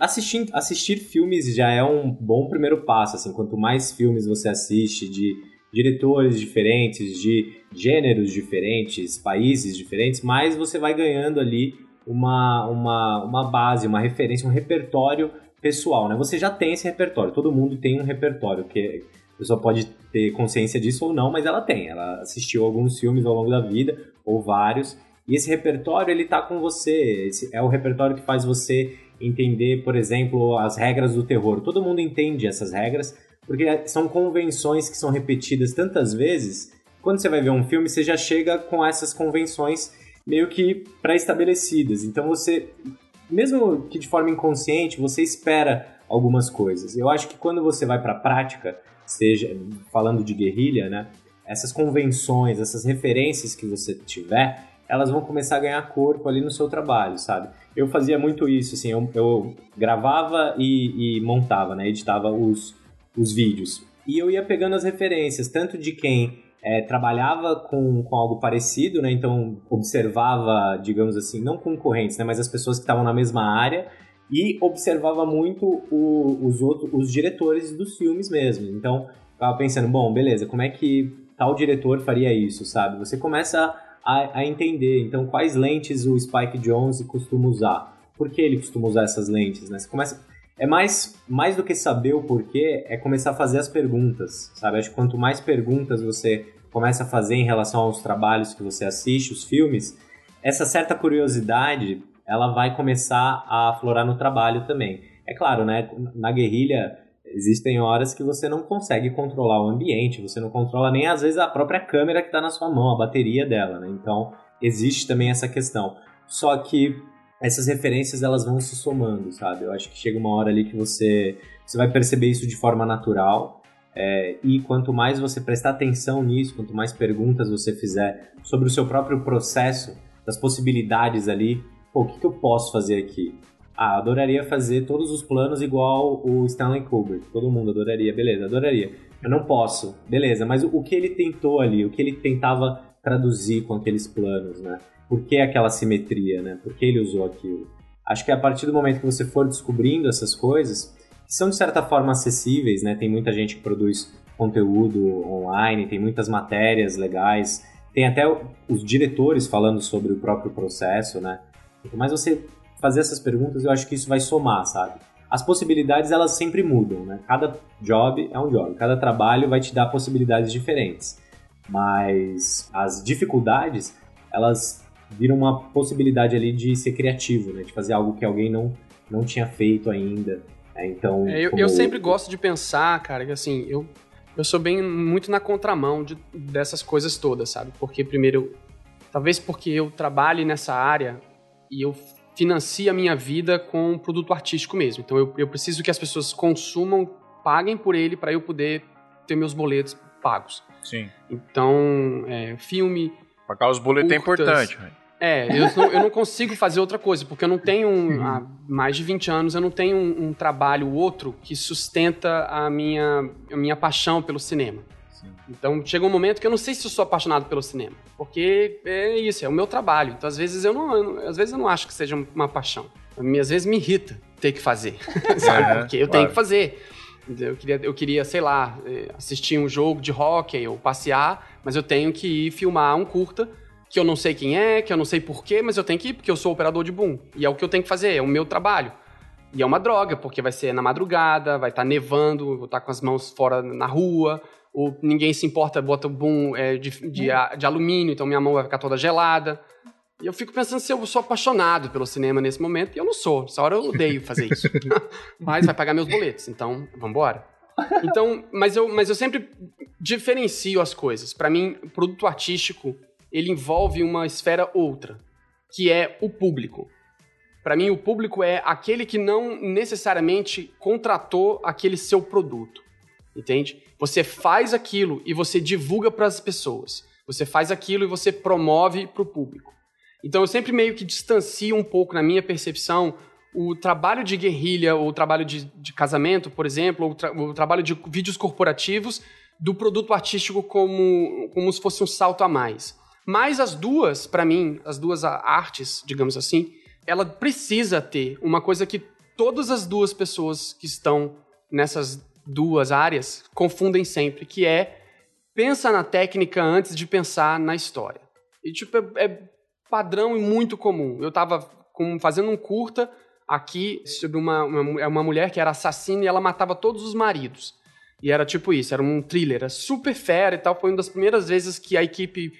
assistir, assistir filmes já é um bom primeiro passo, assim, quanto mais filmes você assiste de diretores diferentes, de gêneros diferentes, países diferentes, mais você vai ganhando ali uma, uma, uma base, uma referência, um repertório pessoal, né? Você já tem esse repertório, todo mundo tem um repertório, que a pessoa pode ter consciência disso ou não, mas ela tem. Ela assistiu alguns filmes ao longo da vida, ou vários, e esse repertório, ele tá com você. Esse é o repertório que faz você entender, por exemplo, as regras do terror. Todo mundo entende essas regras, porque são convenções que são repetidas tantas vezes. Quando você vai ver um filme, você já chega com essas convenções meio que pré-estabelecidas. Então você, mesmo que de forma inconsciente, você espera algumas coisas. Eu acho que quando você vai para a prática, seja falando de guerrilha, né? Essas convenções, essas referências que você tiver, elas vão começar a ganhar corpo ali no seu trabalho, sabe? Eu fazia muito isso, assim, eu, eu gravava e, e montava, né? Editava os, os vídeos. E eu ia pegando as referências, tanto de quem é, trabalhava com, com algo parecido, né? Então observava, digamos assim, não concorrentes, né? Mas as pessoas que estavam na mesma área e observava muito o, os outros, os diretores dos filmes mesmo. Então ficava pensando, bom, beleza, como é que tal diretor faria isso, sabe? Você começa a, a entender, então quais lentes o Spike Jonze costuma usar, por que ele costuma usar essas lentes, né? Você começa é mais, mais do que saber o porquê, é começar a fazer as perguntas, sabe? Acho que quanto mais perguntas você começa a fazer em relação aos trabalhos que você assiste, os filmes, essa certa curiosidade, ela vai começar a aflorar no trabalho também. É claro, né? Na guerrilha existem horas que você não consegue controlar o ambiente, você não controla nem às vezes a própria câmera que está na sua mão, a bateria dela, né? Então existe também essa questão. Só que essas referências elas vão se somando, sabe? Eu acho que chega uma hora ali que você, você vai perceber isso de forma natural. É, e quanto mais você prestar atenção nisso, quanto mais perguntas você fizer sobre o seu próprio processo, das possibilidades ali, pô, o que, que eu posso fazer aqui? Ah, adoraria fazer todos os planos igual o Stanley Kubrick. Todo mundo adoraria, beleza, adoraria. Eu não posso, beleza, mas o, que ele tentou ali, o que ele tentava traduzir com aqueles planos, né? Por que aquela simetria, né? Por que ele usou aquilo? Acho que a partir do momento que você for descobrindo essas coisas, que são de certa forma acessíveis, né? Tem muita gente que produz conteúdo online, tem muitas matérias legais, tem até os diretores falando sobre o próprio processo, né? Quanto mais você fazer essas perguntas, eu acho que isso vai somar, sabe? As possibilidades, elas sempre mudam, né? Cada job é um job, cada trabalho vai te dar possibilidades diferentes. Mas as dificuldades, elas vira uma possibilidade ali de ser criativo, né? De fazer algo que alguém não, não tinha feito ainda. É, então, é, eu, eu, sempre gosto de pensar, cara, que assim, eu, eu sou bem muito na contramão de, dessas coisas todas, sabe? Porque primeiro, talvez porque eu trabalhe nessa área e eu financio a minha vida com um produto artístico mesmo. Então eu, eu preciso que as pessoas consumam, paguem por ele para eu poder ter meus boletos pagos. Sim. Então, é, filme, Pagar os boletos é importante. É, eu não, eu não, consigo fazer outra coisa, porque eu não tenho, um, há mais de 20 anos, eu não tenho um, um, trabalho outro que sustenta a minha, a minha paixão pelo cinema. Sim. Então chega um momento que eu não sei se eu sou apaixonado pelo cinema, porque é isso, é o meu trabalho. Então às vezes eu não, eu, às vezes eu não acho que seja uma paixão. Às vezes me irrita ter que fazer, sabe? É, porque eu claro. tenho que fazer. Eu queria, eu queria, sei lá, eh, assistir um jogo de hockey ou passear, mas eu tenho que ir filmar um curta que eu não sei quem é, que eu não sei porquê, mas eu tenho que ir porque eu sou operador de boom. E é o que eu tenho que fazer, é o meu trabalho. E é uma droga, porque vai ser na madrugada, vai estar tá nevando, vou estar tá com as mãos fora na rua, ou ninguém se importa, bota o boom é, de, de, de alumínio, então minha mão vai ficar toda gelada. E eu fico pensando se eu sou apaixonado pelo cinema nesse momento, e eu não sou. Essa hora eu odeio fazer isso. mas vai pagar meus boletos, então vambora. Então, mas eu, mas eu sempre diferencio as coisas. Para mim, produto artístico, ele envolve uma esfera outra, que é o público. Para mim, o público é aquele que não necessariamente contratou aquele seu produto. Entende? Você faz aquilo e você divulga para as pessoas. Você faz aquilo e você promove para o público. Então eu sempre meio que distancio um pouco, na minha percepção, o trabalho de guerrilha, ou o trabalho de, de casamento, por exemplo, ou tra o, trabalho de vídeos corporativos do produto artístico como, como se fosse um salto a mais. Mas as duas, para mim, as duas artes, digamos assim, ela precisa ter uma coisa que todas as duas pessoas que estão nessas duas áreas confundem sempre, que é pensa na técnica antes de pensar na história. E tipo, é, é padrão e muito comum. Eu estava fazendo um curta aqui sobre uma, uma, uma mulher que era assassina e ela matava todos os maridos. E era tipo isso, era um thriller, era super fera e tal. Foi uma das primeiras vezes que a equipe,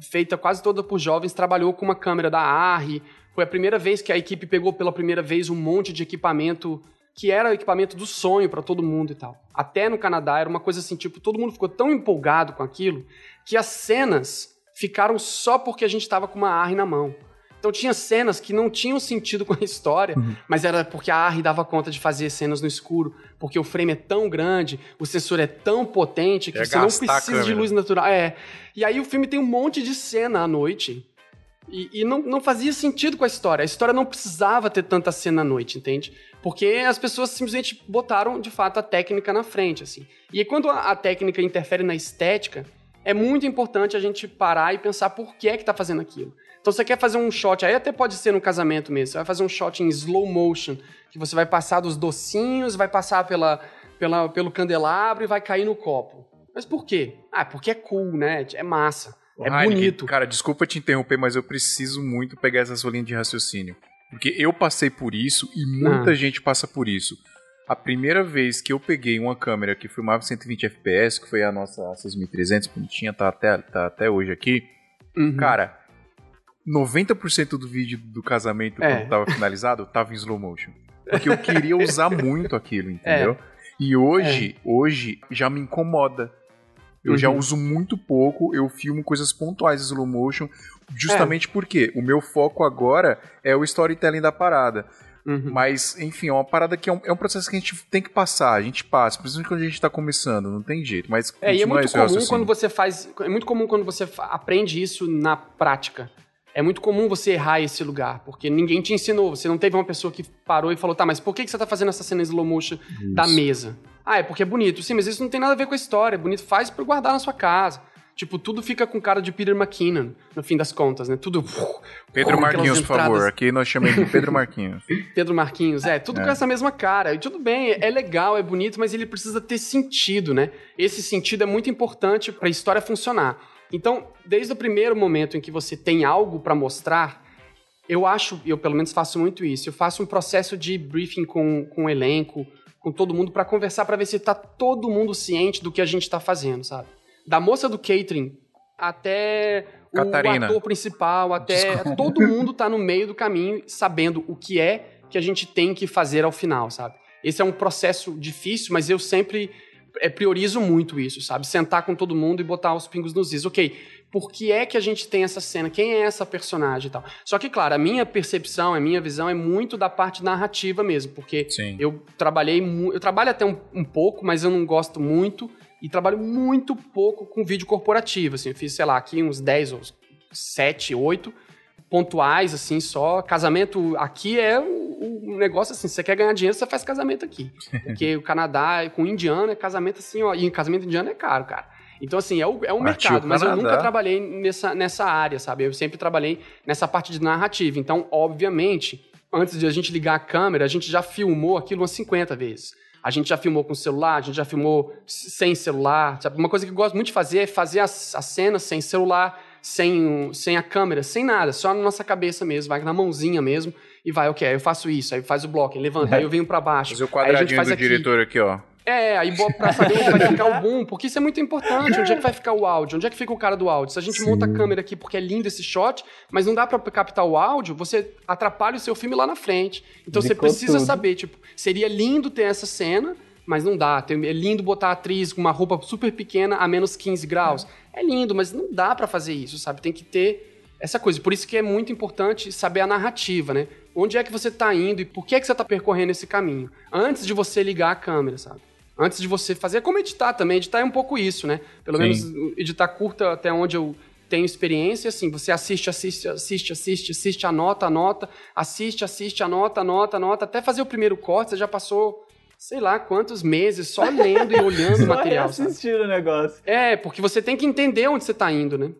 feita quase toda por jovens, trabalhou com uma câmera da ARRI. Foi a primeira vez que a equipe pegou pela primeira vez um monte de equipamento que era o equipamento do sonho para todo mundo e tal. Até no Canadá era uma coisa assim, tipo, todo mundo ficou tão empolgado com aquilo que as cenas ficaram só porque a gente estava com uma ARRI na mão. Então tinha cenas que não tinham sentido com a história, uhum. mas era porque a ARRI dava conta de fazer cenas no escuro, porque o frame é tão grande, o sensor é tão potente que é você não precisa de luz natural. É. E aí o filme tem um monte de cena à noite. E, e não, não fazia sentido com a história. A história não precisava ter tanta cena à noite, entende? Porque as pessoas simplesmente botaram, de fato, a técnica na frente, assim. E quando a, a técnica interfere na estética, é muito importante a gente parar e pensar por que é que tá fazendo aquilo. Então você quer fazer um shot, aí até pode ser no casamento mesmo, você vai fazer um shot em slow motion, que você vai passar dos docinhos, vai passar pela, pela, pelo candelabro e vai cair no copo. Mas por quê? Ah, porque é cool, né? É massa. É bonito. Cara, desculpa te interromper, mas eu preciso muito pegar essa sua linha de raciocínio. Porque eu passei por isso e muita ah. gente passa por isso. A primeira vez que eu peguei uma câmera que filmava 120 fps, que foi a nossa 6300, bonitinha, tá até, tá até hoje aqui. Uhum. Cara, 90% do vídeo do casamento, é. quando tava finalizado, tava em slow motion. Porque eu queria usar muito aquilo, entendeu? É. E hoje, é. hoje já me incomoda. Eu uhum. já uso muito pouco, eu filmo coisas pontuais em slow motion, justamente é. porque o meu foco agora é o storytelling da parada. Uhum. Mas, enfim, é uma parada que é um, é um, processo que a gente tem que passar, a gente passa, principalmente quando a gente tá começando, não tem jeito. Mas é, e é muito comum quando você faz. É muito comum quando você aprende isso na prática. É muito comum você errar esse lugar, porque ninguém te ensinou. Você não teve uma pessoa que parou e falou, tá, mas por que, que você tá fazendo essa cena slow motion isso. da mesa? Ah, é porque é bonito. Sim, mas isso não tem nada a ver com a história. É bonito, faz para guardar na sua casa. Tipo, tudo fica com cara de Peter McKinnon, no fim das contas, né? Tudo. Pedro Marquinhos, por favor. Aqui nós chamamos de Pedro Marquinhos. Pedro Marquinhos, é, tudo é. com essa mesma cara. E tudo bem, é legal, é bonito, mas ele precisa ter sentido, né? Esse sentido é muito importante para a história funcionar. Então, desde o primeiro momento em que você tem algo para mostrar, eu acho, eu pelo menos faço muito isso, eu faço um processo de briefing com, com o elenco, com todo mundo, para conversar, para ver se tá todo mundo ciente do que a gente está fazendo, sabe? da moça do catering até Catarina. o ator principal, até Desculpa. todo mundo tá no meio do caminho sabendo o que é que a gente tem que fazer ao final, sabe? Esse é um processo difícil, mas eu sempre é, priorizo muito isso, sabe? Sentar com todo mundo e botar os pingos nos is. Ok, por que é que a gente tem essa cena? Quem é essa personagem e tal? Só que, claro, a minha percepção, a minha visão é muito da parte narrativa mesmo, porque Sim. eu trabalhei, eu trabalho até um, um pouco, mas eu não gosto muito e trabalho muito pouco com vídeo corporativo, assim, eu fiz, sei lá, aqui uns 10 ou 7, 8 pontuais, assim, só. Casamento aqui é um negócio assim, você quer ganhar dinheiro, você faz casamento aqui. Porque o Canadá, com o indiano, é casamento assim, ó, e casamento indiano é caro, cara. Então, assim, é o, é um mercado, mas eu nunca trabalhei nessa, nessa área, sabe? Eu sempre trabalhei nessa parte de narrativa. Então, obviamente, antes de a gente ligar a câmera, a gente já filmou aquilo umas 50 vezes. A gente já filmou com celular, a gente já filmou sem celular. Uma coisa que eu gosto muito de fazer é fazer as, as cenas sem celular, sem, sem a câmera, sem nada, só na nossa cabeça mesmo, vai na mãozinha mesmo e vai, ok, eu faço isso, aí faz o bloco, levanta, aí eu venho para baixo. Fazer o quadradinho do aqui. diretor aqui, ó. É, aí pra saber onde vai ficar o boom, porque isso é muito importante. Onde é que vai ficar o áudio? Onde é que fica o cara do áudio? Se a gente Sim. monta a câmera aqui porque é lindo esse shot, mas não dá para captar o áudio, você atrapalha o seu filme lá na frente. Então você precisa tudo. saber, tipo, seria lindo ter essa cena, mas não dá. É lindo botar a atriz com uma roupa super pequena a menos 15 graus. É, é lindo, mas não dá para fazer isso, sabe? Tem que ter essa coisa. Por isso que é muito importante saber a narrativa, né? Onde é que você está indo e por que, é que você está percorrendo esse caminho. Antes de você ligar a câmera, sabe? Antes de você fazer. É como editar também. Editar é um pouco isso, né? Pelo Sim. menos editar curta até onde eu tenho experiência, assim, você assiste, assiste, assiste, assiste, assiste, anota, anota, assiste, assiste, anota, anota, anota, até fazer o primeiro corte, você já passou sei lá quantos meses só lendo e olhando o material. assistir o negócio. É, porque você tem que entender onde você está indo, né?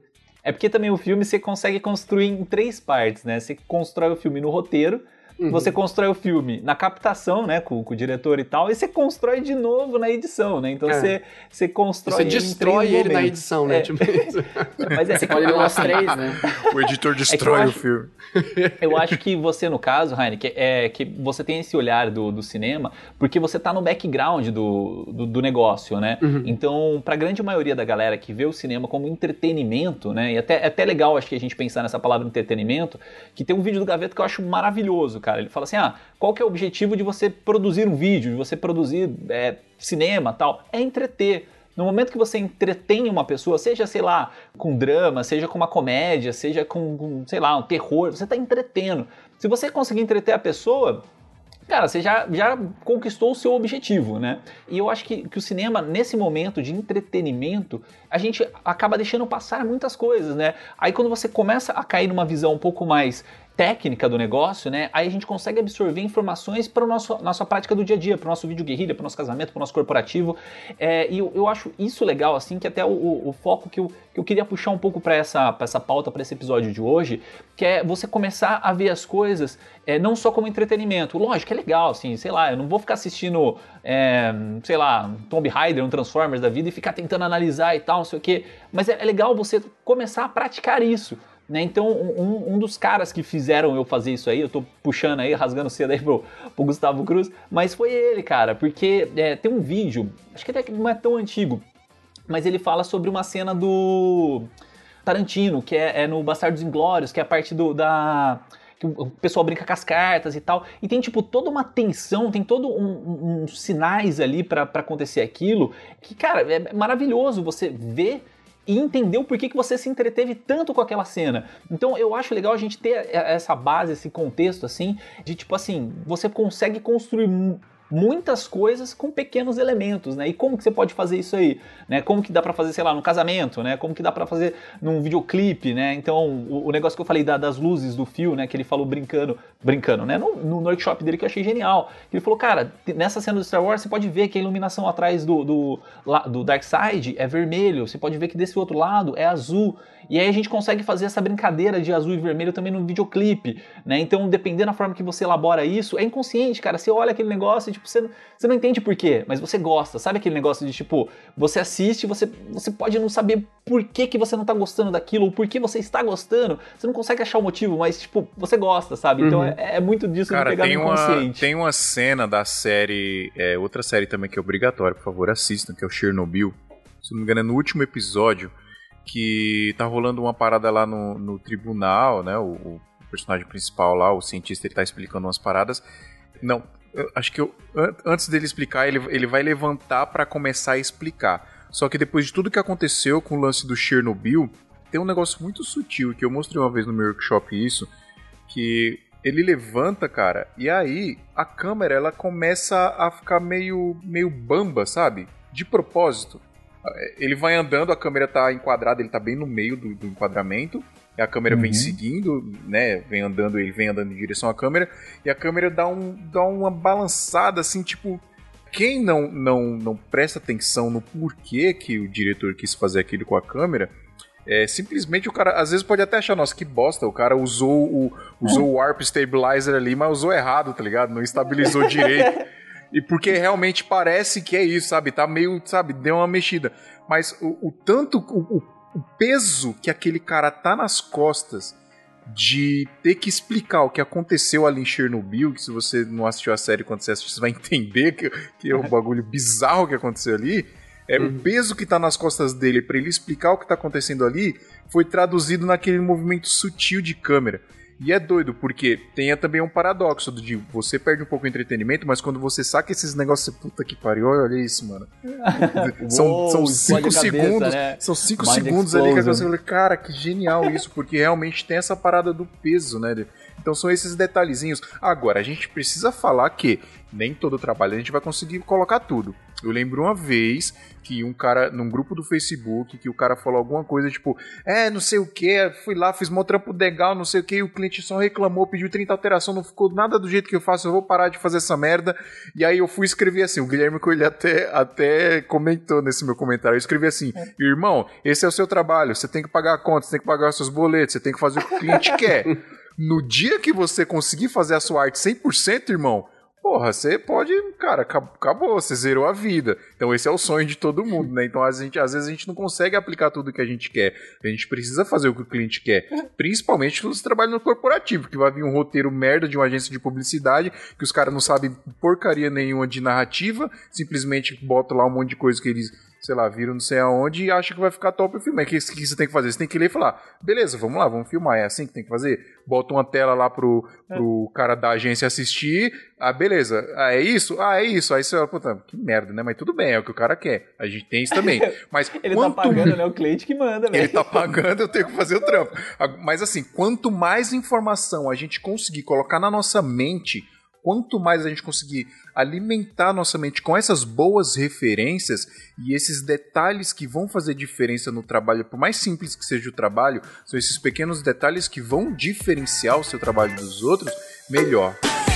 É porque também o filme você consegue construir em três partes, né? Você constrói o filme no roteiro, Uhum. Você constrói o filme na captação, né, com, com, o diretor e tal, e você constrói de novo na edição, né? Então é. você, você constrói. Você destrói ele na edição, né? É. Tipo Mas é, você pode levar os três, né? O editor é destrói é o filme. Eu acho que você, no caso, Heine, que, é, que você tem esse olhar do, do cinema, porque você tá no background do, do, do negócio, né? Uhum. Então, pra grande maioria da galera que vê o cinema como entretenimento, né? E até, é até legal, acho que a gente pensar nessa palavra entretenimento, que tem um vídeo do Gaveta que eu acho maravilhoso, cara. Ele fala assim: ah, qual que é o objetivo de você produzir um vídeo, de você produzir é, cinema tal? É entreter. No momento que você entretém uma pessoa, seja, sei lá, com drama, seja com uma comédia, seja com, com sei lá, um terror, você está entretendo. Se você conseguir entreter a pessoa, cara, você já, já conquistou o seu objetivo, né? E eu acho que, que o cinema, nesse momento de entretenimento, a gente acaba deixando passar muitas coisas, né? Aí quando você começa a cair numa visão um pouco mais técnica do negócio, né? Aí a gente consegue absorver informações para a nossa prática do dia a dia, para o nosso vídeo guerrilha, para o nosso casamento, para o nosso corporativo. É, e eu, eu, acho isso legal, assim, que até o, o, o foco que eu, que eu queria puxar um pouco para essa, essa pauta, para esse episódio de hoje, que é você começar a ver as coisas é, não só como entretenimento. Lógico, é legal, assim, sei lá, eu não vou ficar assistindo, é, sei lá, Tomb Raider, um Transformers da vida e ficar tentando analisar e tal, não sei o quê. Mas é, é legal você começar a praticar isso. Né? Então, um, um, dos caras que fizeram eu fazer isso aí, eu tô puxando aí, rasgando cedo aí pro, pro Gustavo Cruz, mas foi ele, cara, porque é, tem um vídeo, acho que até não é tão antigo, mas ele fala sobre uma cena do Tarantino, que é, é no Bastardos Inglórios, que é a parte do, da que o pessoal brinca com as cartas e tal. E tem, tipo, toda uma tensão, tem todo um, um sinais ali para acontecer aquilo. Que, cara, é maravilhoso você ver e entender o porquê que você se entreteve tanto com aquela cena. Então eu acho legal a gente ter essa base, esse contexto assim, de tipo assim, você consegue construir muitas coisas com pequenos elementos, né? E como que você pode fazer isso aí, né? Como que dá para fazer, sei lá, no casamento, né? Como que dá para fazer num videoclipe, né? Então, o, o negócio que eu falei da, das luzes do fio, né? Que ele falou brincando, brincando, né? No, no workshop dele que eu achei genial. Ele falou, cara, nessa cena do Star Wars você pode ver que a iluminação atrás do, do, do Dark Side é vermelho, você pode ver que desse outro lado é azul. E aí a gente consegue fazer essa brincadeira de azul e vermelho também no videoclipe, né? Então, dependendo da forma que você elabora isso, é inconsciente, cara. Você olha aquele negócio e, tipo, você, você não entende por quê, mas você gosta. Sabe aquele negócio de, tipo, você assiste, você, você pode não saber por que, que você não tá gostando daquilo, ou por que você está gostando. Você não consegue achar o motivo, mas, tipo, você gosta, sabe? Então, uhum. é, é, muito disso cara, de pegar tem no inconsciente. Uma, tem uma cena da série, é, outra série também que é obrigatória, por favor, assistam, que é o Chernobyl. Se não me engano, é no último episódio que tá rolando uma parada lá no, no tribunal, né? O, o, personagem principal lá, o cientista, ele tá explicando umas paradas. Não, acho que eu, antes dele explicar, ele, ele vai levantar para começar a explicar. Só que depois de tudo que aconteceu com o lance do Chernobyl, tem um negócio muito sutil que eu mostrei uma vez no meu workshop isso, que ele levanta, cara, e aí a câmera ela começa a ficar meio meio bamba, sabe? De propósito ele vai andando, a câmera tá enquadrada, ele tá bem no meio do, do enquadramento. E a câmera uhum. vem seguindo, né? Vem andando, ele vem andando em direção à câmera. E a câmera dá, um, dá uma balançada, assim, tipo. Quem não, não, não presta atenção no porquê que o diretor quis fazer aquilo com a câmera, é, simplesmente o cara, às vezes pode até achar, nossa, que bosta, o cara usou o, usou o Warp Stabilizer ali, mas usou errado, tá ligado? Não estabilizou direito. E porque realmente parece que é isso, sabe? Tá meio, sabe, deu uma mexida. Mas o, o tanto, o, o, peso que aquele cara tá nas costas de ter que explicar o que aconteceu ali em Chernobyl, que se você não assistiu a série quando você assistir, você vai entender que, que é um bagulho bizarro que aconteceu ali. É, uhum. O peso que tá nas costas dele para ele explicar o que tá acontecendo ali foi traduzido naquele movimento sutil de câmera. E é doido, porque tem também um paradoxo de você perde um pouco o entretenimento, mas quando você saca esses negócios, puta que pariu, olha isso, mano. são, Uou, são cinco segundos. né? São cinco Mind segundos Explosion. ali que você fala, cara, que genial isso, porque realmente tem essa parada do peso, né? Então são esses detalhezinhos. Agora, a gente precisa falar que nem todo trabalho a gente vai conseguir colocar tudo. Eu lembro uma vez que um cara, num grupo do Facebook, que o cara falou alguma coisa tipo, é, não sei o que, fui lá, fiz meu trampo legal, não sei o que, e o cliente só reclamou, pediu 30 alterações, não ficou nada do jeito que eu faço, eu vou parar de fazer essa merda. E aí eu fui escrever assim, o Guilherme Coelho até, até comentou nesse meu comentário, eu escrevi assim, irmão, esse é o seu trabalho, você tem que pagar a conta, você tem que pagar os seus boletos, você tem que fazer o que o cliente quer. No dia que você conseguir fazer a sua arte 100%, irmão, porra, você pode, cara, acabou, você zerou a vida. Então esse é o sonho de todo mundo, né? Então a gente, às vezes a gente não consegue aplicar tudo que a gente quer. A gente precisa fazer o que o cliente quer. Principalmente quando você trabalha no corporativo, que vai vir um roteiro merda de uma agência de publicidade, que os caras não sabem porcaria nenhuma de narrativa, simplesmente botam lá um monte de coisa que eles sei lá, viram não sei aonde e acha que vai ficar top o filme. O que, que, você tem que fazer? Você tem que ler e falar, beleza, vamos lá, vamos filmar. É assim que tem que fazer? Bota uma tela lá pro, pro cara da agência assistir. Ah, beleza. Ah, é isso? Ah, é isso. Aí você fala, puta, que merda, né? Mas tudo bem, é o que o cara quer. A gente tem isso também. Mas Ele tá quanto... tá pagando, né? O cliente que manda, velho. Ele tá pagando, eu tenho que fazer o trampo. Mas assim, quanto mais informação a gente conseguir colocar na nossa mente quanto mais a gente conseguir alimentar nossa mente com essas boas referências e esses detalhes que vão fazer diferença no trabalho, por mais simples que seja o trabalho, são esses pequenos detalhes que vão diferenciar o seu trabalho dos outros, melhor.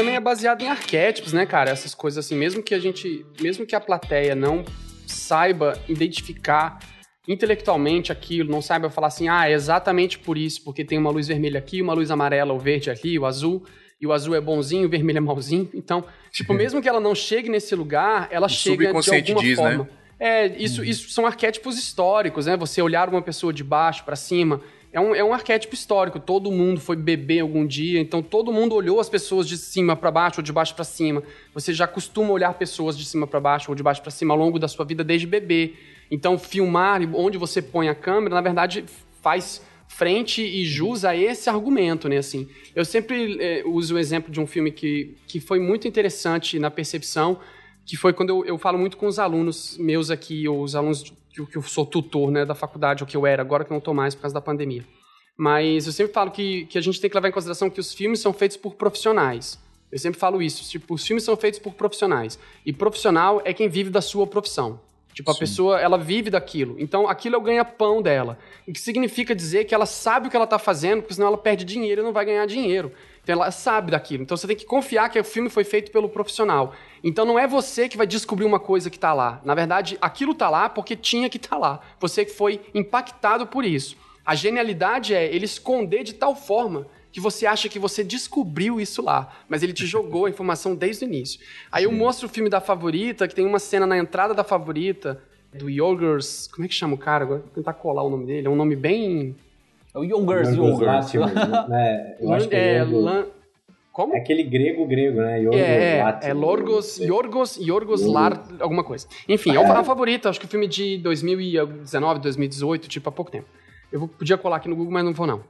avmakers.com.br. é baseado em arquétipos, né, cara? Essas coisas assim, mesmo que a gente, mesmo que a plateia não saiba identificar intelectualmente aquilo, não saiba falar assim, ah, é exatamente por isso, porque tem uma luz vermelha aqui, uma luz amarela, o verde aqui, o azul, e o azul é bonzinho, o vermelho é malzinho. Então, tipo, mesmo que ela não chegue nesse lugar, ela o chega de alguma diz, né? forma. Né? É, isso, isso são arquétipos históricos, né? Você olhar uma pessoa de baixo para cima, é um, é um arquétipo histórico. Todo mundo foi beber algum dia, então todo mundo olhou as pessoas de cima para baixo ou de baixo para cima. Você já costuma olhar pessoas de cima para baixo ou de baixo para cima ao longo da sua vida desde bebê. Então, filmar onde você põe a câmera, na verdade, faz frente e jus a esse argumento, né? Assim, eu sempre é, uso o exemplo de um filme que, que foi muito interessante na percepção, que foi quando eu, eu falo muito com os alunos meus aqui, ou os alunos que, que eu sou tutor né, da faculdade, o que eu era, agora que não estou mais por causa da pandemia. Mas eu sempre falo que, que a gente tem que levar em consideração que os filmes são feitos por profissionais. Eu sempre falo isso, tipo, os filmes são feitos por profissionais. E profissional é quem vive da sua profissão. Tipo, a Sim. pessoa, ela vive daquilo. Então, aquilo é o ganha-pão dela. O que significa dizer que ela sabe o que ela está fazendo, porque senão ela perde dinheiro e não vai ganhar dinheiro. Então ela sabe daquilo. Então você tem que confiar que o filme foi feito pelo profissional. Então não é você que vai descobrir uma coisa que está lá. Na verdade, aquilo está lá porque tinha que estar tá lá. Você que foi impactado por isso. A genialidade é ele esconder de tal forma que você acha que você descobriu isso lá, mas ele te jogou a informação desde o início. Aí eu mostro o filme da favorita, que tem uma cena na entrada da favorita, do Yogers. Como é que chama o cara? Agora vou tentar colar o nome dele. É um nome bem é o Youngers, Youngers. né? Eu acho que é, é Lan... Como? É aquele grego grego, né? Yorgos É, é, é Lorgos. Yorgos, Yorgos Yorgos. Lar, alguma coisa. Enfim, é, o, é o favorito, acho que o filme de 2019, 2018, tipo, há pouco tempo. Eu podia colar aqui no Google, mas não vou não.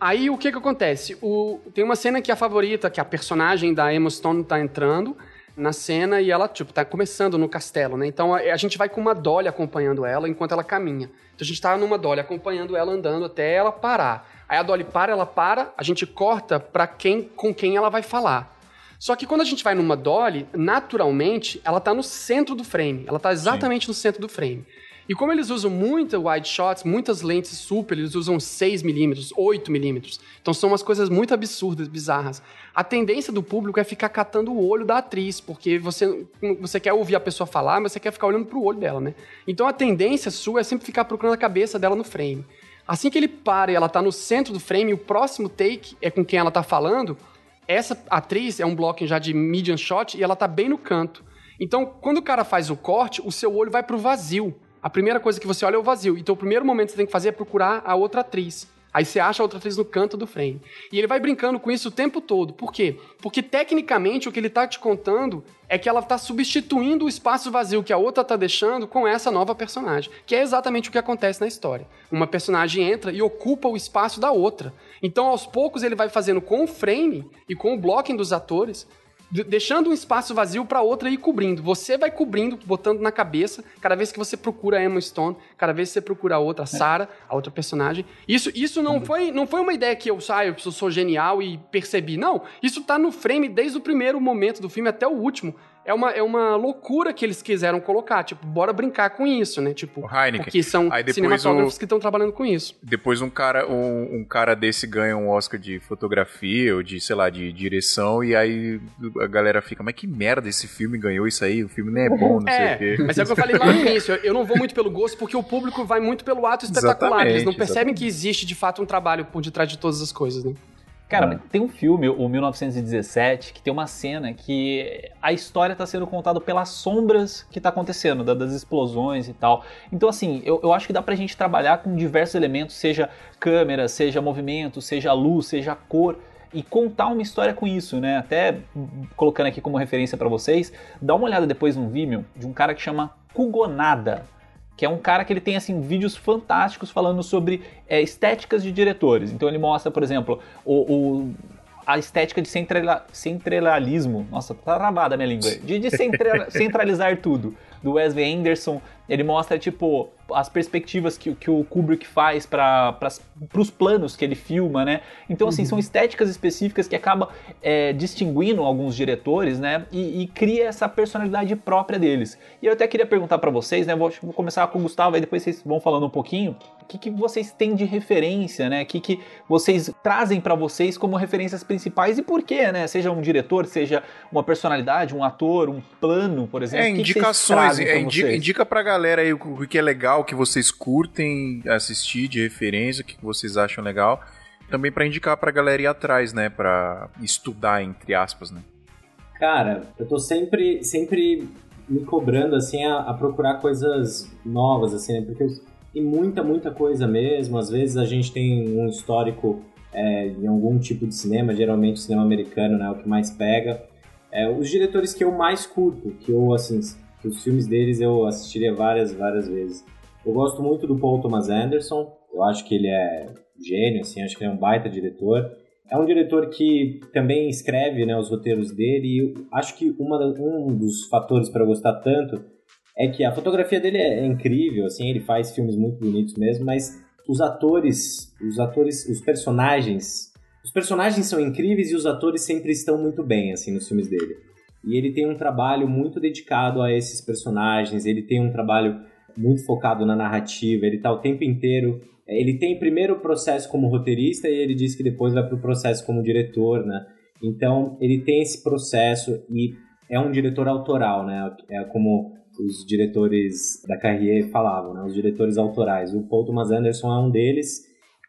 Aí, o que que acontece? O, tem uma cena que é a favorita, que a personagem da Emma Stone tá entrando na cena e ela, tipo, tá começando no castelo, né? Então, a, a gente vai com uma Dolly acompanhando ela enquanto ela caminha. Então, a gente tá numa Dolly acompanhando ela andando até ela parar. Aí a Dolly para, ela para, a gente corta pra quem, com quem ela vai falar. Só que quando a gente vai numa dolly, naturalmente, ela tá no centro do frame. Ela tá exatamente no centro do frame. E como eles usam muita wide shots, muitas lentes super, eles usam 6mm, 8mm. Então são umas coisas muito absurdas, bizarras. A tendência do público é ficar catando o olho da atriz, porque você, você quer ouvir a pessoa falar, mas você quer ficar olhando pro olho dela, né? Então a tendência sua é sempre ficar procurando a cabeça dela no frame. Assim que ele para e ela tá no centro do frame, o próximo take é com quem ela tá falando, essa atriz é um blocking já de medium shot e ela tá bem no canto. Então, quando o cara faz o corte, o seu olho vai pro vazio. A primeira coisa que você olha é o vazio. Então, o primeiro momento que você tem que fazer é procurar a outra atriz. Aí você acha a outra atriz no canto do frame. E ele vai brincando com isso o tempo todo. Por quê? Porque tecnicamente o que ele tá te contando é que ela tá substituindo o espaço vazio que a outra tá deixando com essa nova personagem. Que é exatamente o que acontece na história. Uma personagem entra e ocupa o espaço da outra. Então, aos poucos, ele vai fazendo com o frame e com o blocking dos atores deixando um espaço vazio para outra ir cobrindo. Você vai cobrindo, botando na cabeça, cada vez que você procura a Emma Stone, cada vez que você procura a outra, a Sarah, a outra personagem. Isso, isso não, foi, não foi uma ideia que eu saio, eu sou genial e percebi. Não, isso tá no frame desde o primeiro momento do filme até o último. É uma, é uma loucura que eles quiseram colocar. Tipo, bora brincar com isso, né? Tipo, O Heineken. porque são cinematógrafos o- que estão trabalhando com isso. Depois um cara, um, um cara desse ganha um Oscar de fotografia ou de, sei lá, de direção, e aí a galera fica, mas que merda esse filme ganhou isso aí, o filme nem é bom, não sei o É, quê. mas é o que eu falei lá no início. Eu- não vou muito pelo gosto, porque o público vai muito pelo ato espetacular. Eles não Exatamente, percebem que existe, de fato, um trabalho por detrás de todas as coisas, né? Cara, mas tem um filme, o 1917, que tem uma cena que a história tá sendo contada pelas sombras que tá acontecendo, da- das explosões e tal. Então, assim, eu, eu acho que dá pra gente trabalhar com diversos elementos, seja câmera, seja movimento, seja luz, seja cor. E contar uma história com isso, né? Até hum, colocando aqui como referência pra vocês, dá uma olhada depois num Vimeo de um cara que chama Kugonada que é um cara que ele tem assim vídeos fantásticos falando sobre é, estéticas de diretores. Então ele mostra, por exemplo, o, o- a estética de centrala- centralismo. Nossa, tá travada a minha língua. De, de centra- centralizar tudo. Do Wesley Anderson. Ele mostra, tipo, as perspectivas que, que o Kubrick faz para os planos que ele filma, né? Então, assim, são estéticas específicas que acabam é, distinguindo alguns diretores, né? E, e cria essa personalidade própria deles. E eu até queria perguntar para vocês, né? Vou, vou começar com o Gustavo, aí depois vocês vão falando um pouquinho. O que, que vocês têm de referência, né? O que, que vocês trazem para vocês como referências principais e por quê, né? Seja um diretor, seja uma personalidade, um ator, um plano, por exemplo. É, indicações. Trazem pra É, indi- vocês? indica pra galera aí o que é legal, o que vocês curtem assistir de referência, o que vocês acham legal. Também pra indicar pra galera ir atrás, né? Pra estudar, entre aspas, né? Cara, eu tô sempre, sempre me cobrando, assim, a, a procurar coisas novas, assim, né? Porque tem muita, muita coisa mesmo. Às vezes a gente tem um histórico é, em algum tipo de cinema, geralmente o cinema americano, né? O que mais pega. É, os diretores que eu mais curto, que eu, assim, que os filmes deles eu assistiria várias, várias vezes. Eu gosto muito do Paul Thomas Anderson. Eu acho que ele é gênio, assim, acho que ele é um baita diretor. É um diretor que também escreve né, os roteiros dele e acho que uma, um dos fatores para gostar tanto é que a fotografia dele é, é incrível, assim, ele faz filmes muito bonitos mesmo, mas os atores, os atores, os personagens, os personagens são incríveis e os atores sempre estão muito bem, assim, nos filmes dele. E ele tem um trabalho muito dedicado a esses personagens, ele tem um trabalho muito focado na narrativa, ele tá o tempo inteiro ele tem primeiro o processo como roteirista e ele diz que depois vai para o processo como diretor, né? Então ele tem esse processo e é um diretor autoral, né? É como os diretores da Carrier falavam, né? Os diretores autorais. O Paul Thomas Anderson é um deles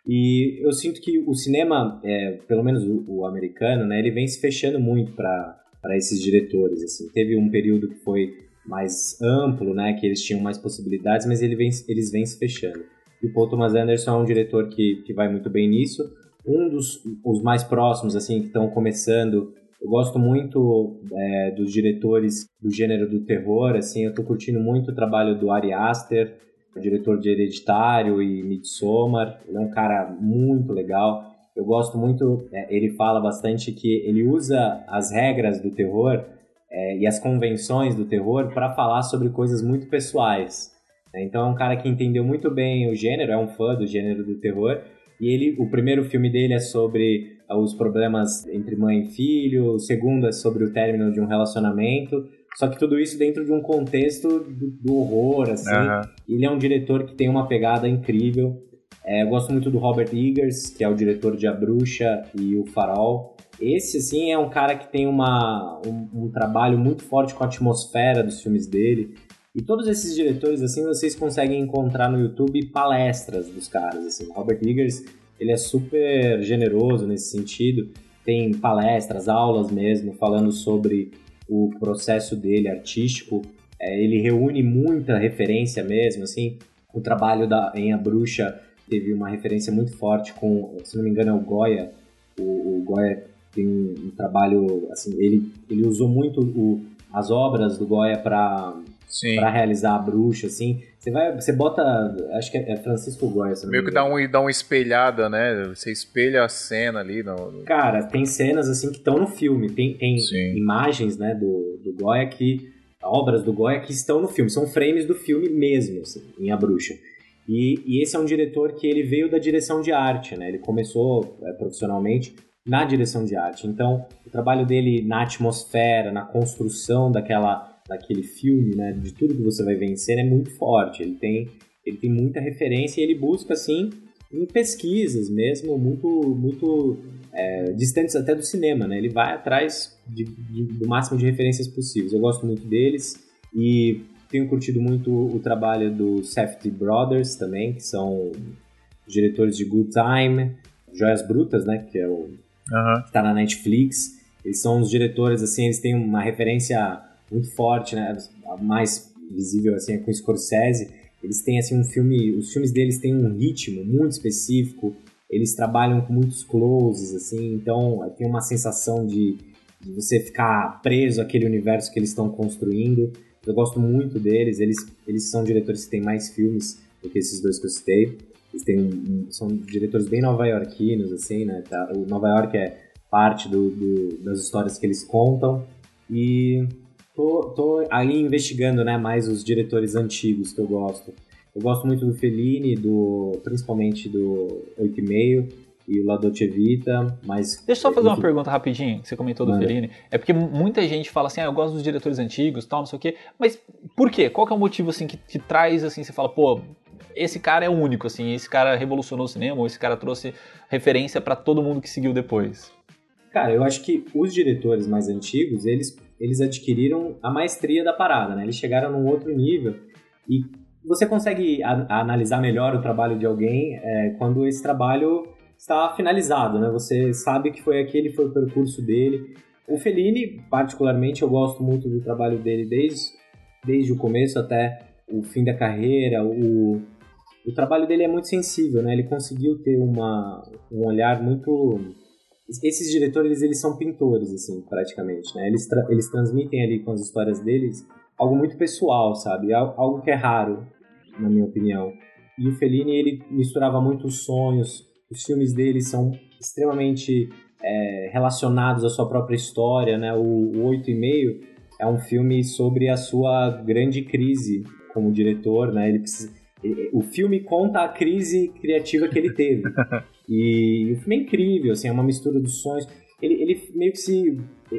e eu sinto que o cinema, é, pelo menos o, o americano, né? Ele vem se fechando muito para para esses diretores, assim. Teve um período que foi mais amplo, né? Que eles tinham mais possibilidades, mas ele vem, eles vêm se fechando. E o Paul Thomas Anderson é um diretor que, que vai muito bem nisso. Um dos os mais próximos, assim, que estão começando, eu gosto muito é, dos diretores do gênero do terror, assim, eu tô curtindo muito o trabalho do Ari Aster, diretor de Hereditário e Midsommar, ele é um cara muito legal. Eu gosto muito, é, ele fala bastante que ele usa as regras do terror é, e as convenções do terror para falar sobre coisas muito pessoais. Né? Então é um cara que entendeu muito bem o gênero, é um fã do gênero do terror. E ele, o primeiro filme dele é sobre os problemas entre mãe e filho, o segundo é sobre o término de um relacionamento. Só que tudo isso dentro de um contexto do, do horror, assim. Uhum. Ele é um diretor que tem uma pegada incrível. É, eu gosto muito do Robert Eggers, que é o diretor de A Bruxa e O Farol. Esse, assim, é um cara que tem uma, um, um trabalho muito forte com a atmosfera dos filmes dele. E todos esses diretores, assim, vocês conseguem encontrar no YouTube palestras dos caras, assim. Robert Eggers, ele é super generoso nesse sentido. Tem palestras, aulas mesmo, falando sobre o processo dele artístico. É, ele reúne muita referência mesmo, assim. O trabalho da, em A Bruxa teve uma referência muito forte com, se não me engano, é o Goya. O, o Goya tem um, um, trabalho, assim, ele, ele usou muito o, as obras do Goya para para realizar a bruxa, assim. Você vai, você bota, acho que é Francisco Goya. Meio que dá, um, dá uma espelhada, né? Você espelha a cena ali. No... Cara, tem cenas assim que estão no filme, tem, tem imagens, né, do, do Goya que obras do Goya que estão no filme, são frames do filme mesmo, assim, em A Bruxa. E, e, esse é um diretor que ele veio da direção de arte, né? Ele começou é, profissionalmente na direção de arte. Então, o trabalho dele na atmosfera, na construção daquela, daquele filme, né? De tudo que você vai cena é muito forte. Ele tem, ele tem muita referência e ele busca, assim, em pesquisas mesmo, muito, muito é, distantes até do cinema, né? Ele vai atrás de, de, do máximo de referências possíveis. Eu gosto muito deles e tenho curtido muito o trabalho do Safety Brothers também, que são diretores de Good Time, Joias Brutas, né, que é o uhum. que tá na Netflix. Eles são os diretores, assim, eles têm uma referência muito forte, né, a mais visível, assim, é com Scorsese. Eles têm, assim, um filme, os filmes deles têm um ritmo muito específico, eles trabalham com muitos closes, assim, então tem uma sensação de, de você ficar preso àquele universo que eles estão construindo. Eu gosto muito deles, eles, eles são diretores que têm mais filmes do que esses dois que eu citei. Eles têm são diretores bem nova-iorquinos, assim, né? Tá? O Nova York é parte do, do, das histórias que eles contam. E tô, tô aí investigando né, mais os diretores antigos que eu gosto. Eu gosto muito do Fellini, do, principalmente do 8,5 e o La Dolce Vita, mas... Deixa eu só fazer uma pergunta rapidinho, que você comentou do Mano. Fellini. É porque muita gente fala assim, ah, eu gosto dos diretores antigos, tal, não sei o quê, mas por quê? Qual que é o motivo, assim, que, que traz, assim, você fala, pô, esse cara é único, assim, esse cara revolucionou o cinema, ou esse cara trouxe referência para todo mundo que seguiu depois? Cara, eu acho que os diretores mais antigos, eles, eles adquiriram a maestria da parada, né? Eles chegaram num outro nível e você consegue a, a analisar melhor o trabalho de alguém é, quando esse trabalho está finalizado, né? Você sabe que foi aquele foi o percurso dele. O Fellini, particularmente, eu gosto muito do trabalho dele desde, desde o começo até o fim da carreira. O, o trabalho dele é muito sensível, né? Ele conseguiu ter uma, um olhar muito... Esses diretores, eles são pintores, assim, praticamente, né? Eles, tra eles transmitem ali com as histórias deles algo muito pessoal, sabe? Algo que é raro, na minha opinião. E o Fellini, ele misturava muitos sonhos, os filmes dele são extremamente é, relacionados à sua própria história, né? O, Oito e Meio é um filme sobre a sua grande crise como diretor, né? Ele precisa, o filme conta a crise criativa que ele teve. e o filme é incrível, assim, é uma mistura dos sonhos. Ele, ele meio que se...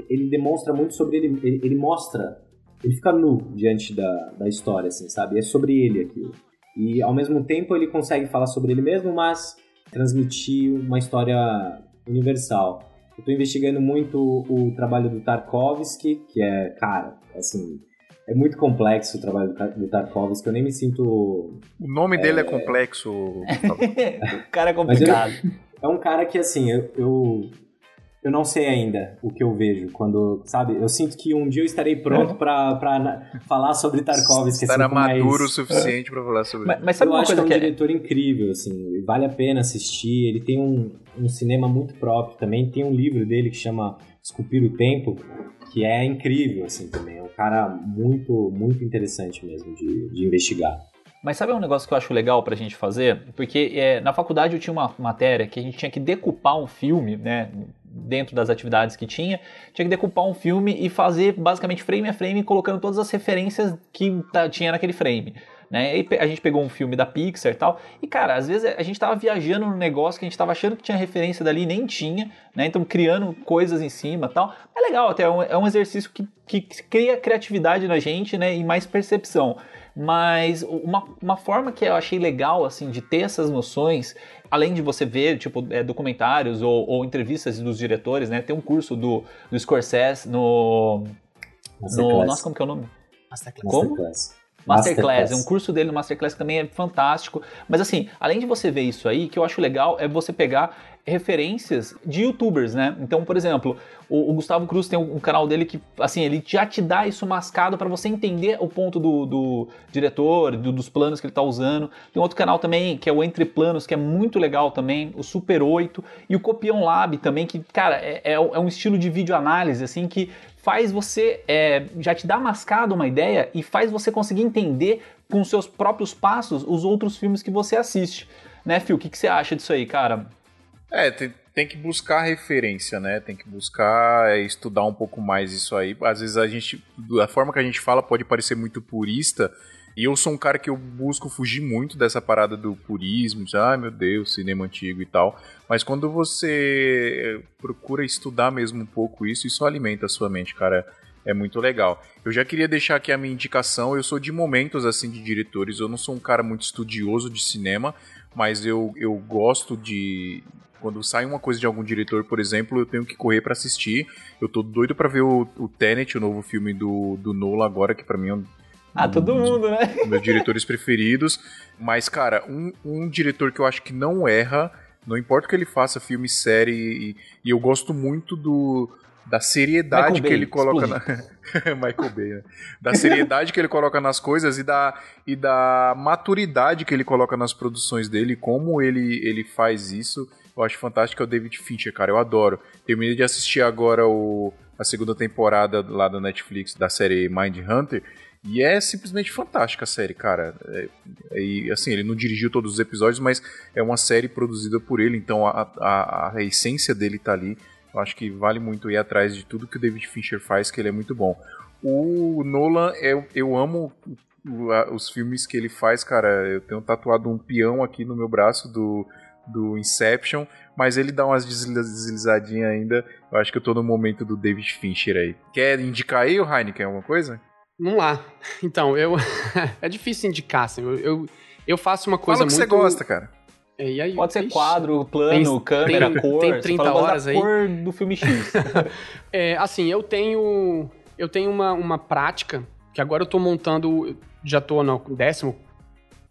Ele demonstra muito sobre ele, ele, ele mostra... Ele fica nu diante da, da história, assim, sabe? É sobre ele aquilo. E, ao mesmo tempo, ele consegue falar sobre ele mesmo, mas transmitir uma história universal. Eu tô investigando muito o trabalho do Tarkovsky, que é, cara, assim, é muito complexo o trabalho do Tarkovsky, eu nem me sinto... O nome é... dele é complexo. o cara é complicado. é um cara que, assim, eu, eu, eu não sei ainda o que eu vejo quando, sabe? Eu sinto que um dia eu estarei pronto pra, pra falar sobre Tarkovsky. Estará assim, maduro mais... o suficiente pra falar sobre Mas, mas sabe eu uma acho que coisa é um que é... diretor incrível, assim, vale a pena assistir. Ele tem um, um cinema muito próprio também. Tem um livro dele que chama Esculpir o Tempo, que é incrível, assim, também. É um cara muito, muito interessante mesmo de, de investigar. Mas sabe um negócio que eu acho legal pra gente fazer? Porque é, na faculdade eu tinha uma matéria que a gente tinha que decupar um filme, né? Dentro das atividades que tinha, tinha que decupar um filme e fazer basicamente frame a frame, colocando todas as referências que tá, tinha naquele frame. Né? E a gente pegou um filme da Pixar e tal. E, cara, às vezes a gente tava viajando no negócio que a gente tava achando que tinha referência dali nem tinha, né? Então criando coisas em cima tal. É legal até, é um, é um exercício que, que cria criatividade na gente, né? E mais percepção. Mas uma, uma forma que eu achei legal, assim, de ter essas noções, além de você ver, tipo, é, documentários ou, ou, entrevistas dos diretores, né? Tem um curso do, do Scorsese no... no nossa, como que é o nome? Masterclass. Como? Masterclass. Masterclass. Um curso dele no Masterclass também é fantástico. Mas assim, além de você ver isso aí, que eu acho legal é você pegar referências de youtubers, né? Então, por exemplo, o, o Gustavo Cruz tem um, um, canal dele que, assim, ele já te dá isso mascado para você entender o ponto do, do diretor, do, dos planos que ele tá usando. Tem outro canal também, que é o Entre Planos, que é muito legal também, o Super 8 e o Copião Lab também, que, cara, é, é, é um estilo de vídeo análise, assim, que faz você, é, já te dá mascado uma ideia e faz você conseguir entender com seus próprios passos os outros filmes que você assiste. Né, Phil? O que, que você acha disso aí, cara? É, tem, tem que buscar referência, né? Tem que buscar é, estudar um pouco mais isso aí. Às vezes a gente, da forma que a gente fala, pode parecer muito purista. E eu sou um cara que eu busco fugir muito dessa parada do purismo, de, ai ah, meu Deus, cinema antigo e tal. Mas quando você procura estudar mesmo um pouco isso, isso alimenta a sua mente, cara. É muito legal. Eu já queria deixar aqui a minha indicação. Eu sou de momentos assim de diretores. Eu não sou um cara muito estudioso de cinema, mas eu, eu gosto de, quando sai uma coisa de algum diretor, por exemplo, eu tenho que correr para assistir. Eu tô doido para ver o, o Tenet, o novo filme do, do Nola agora, que para mim é um, ah, todo mundo, né? Meus diretores preferidos. Mas, cara, um, um diretor que eu acho que não erra, não importa o que ele faça, filme, série, e, e eu gosto muito do, da seriedade que ele coloca na Michael Bay, né? da seriedade que ele coloca nas coisas e da, e da maturidade que ele coloca nas produções dele, como ele, ele faz isso eu acho fantástico é o David Fincher, cara. Eu adoro. Terminei de assistir agora o, a segunda temporada lá da Netflix da série Mind Hunter. E é simplesmente fantástica a série, cara. É, e assim, ele não dirigiu todos os episódios, mas é uma série produzida por ele, então a, a, a essência dele tá ali. Eu acho que vale muito ir atrás de tudo que o David Fincher faz, que ele é muito bom. O Nolan, eu, eu amo os filmes que ele faz, cara. Eu tenho tatuado um peão aqui no meu braço do do Inception, mas ele dá umas deslizadinhas ainda. Eu acho que eu tô no momento do David Fincher aí. Quer indicar aí, o Heineken, alguma coisa? Vamos lá. Então, eu. é difícil indicar, assim. Eu, eu, eu faço uma coisa Fala muito. que você gosta, cara. Aí, Pode ser quadro, plano, tem, câmera, tem, cor. Tem 30 horas aí. cor do filme X. é, assim, eu tenho. Eu tenho uma, uma prática que agora eu tô montando. Já tô no décimo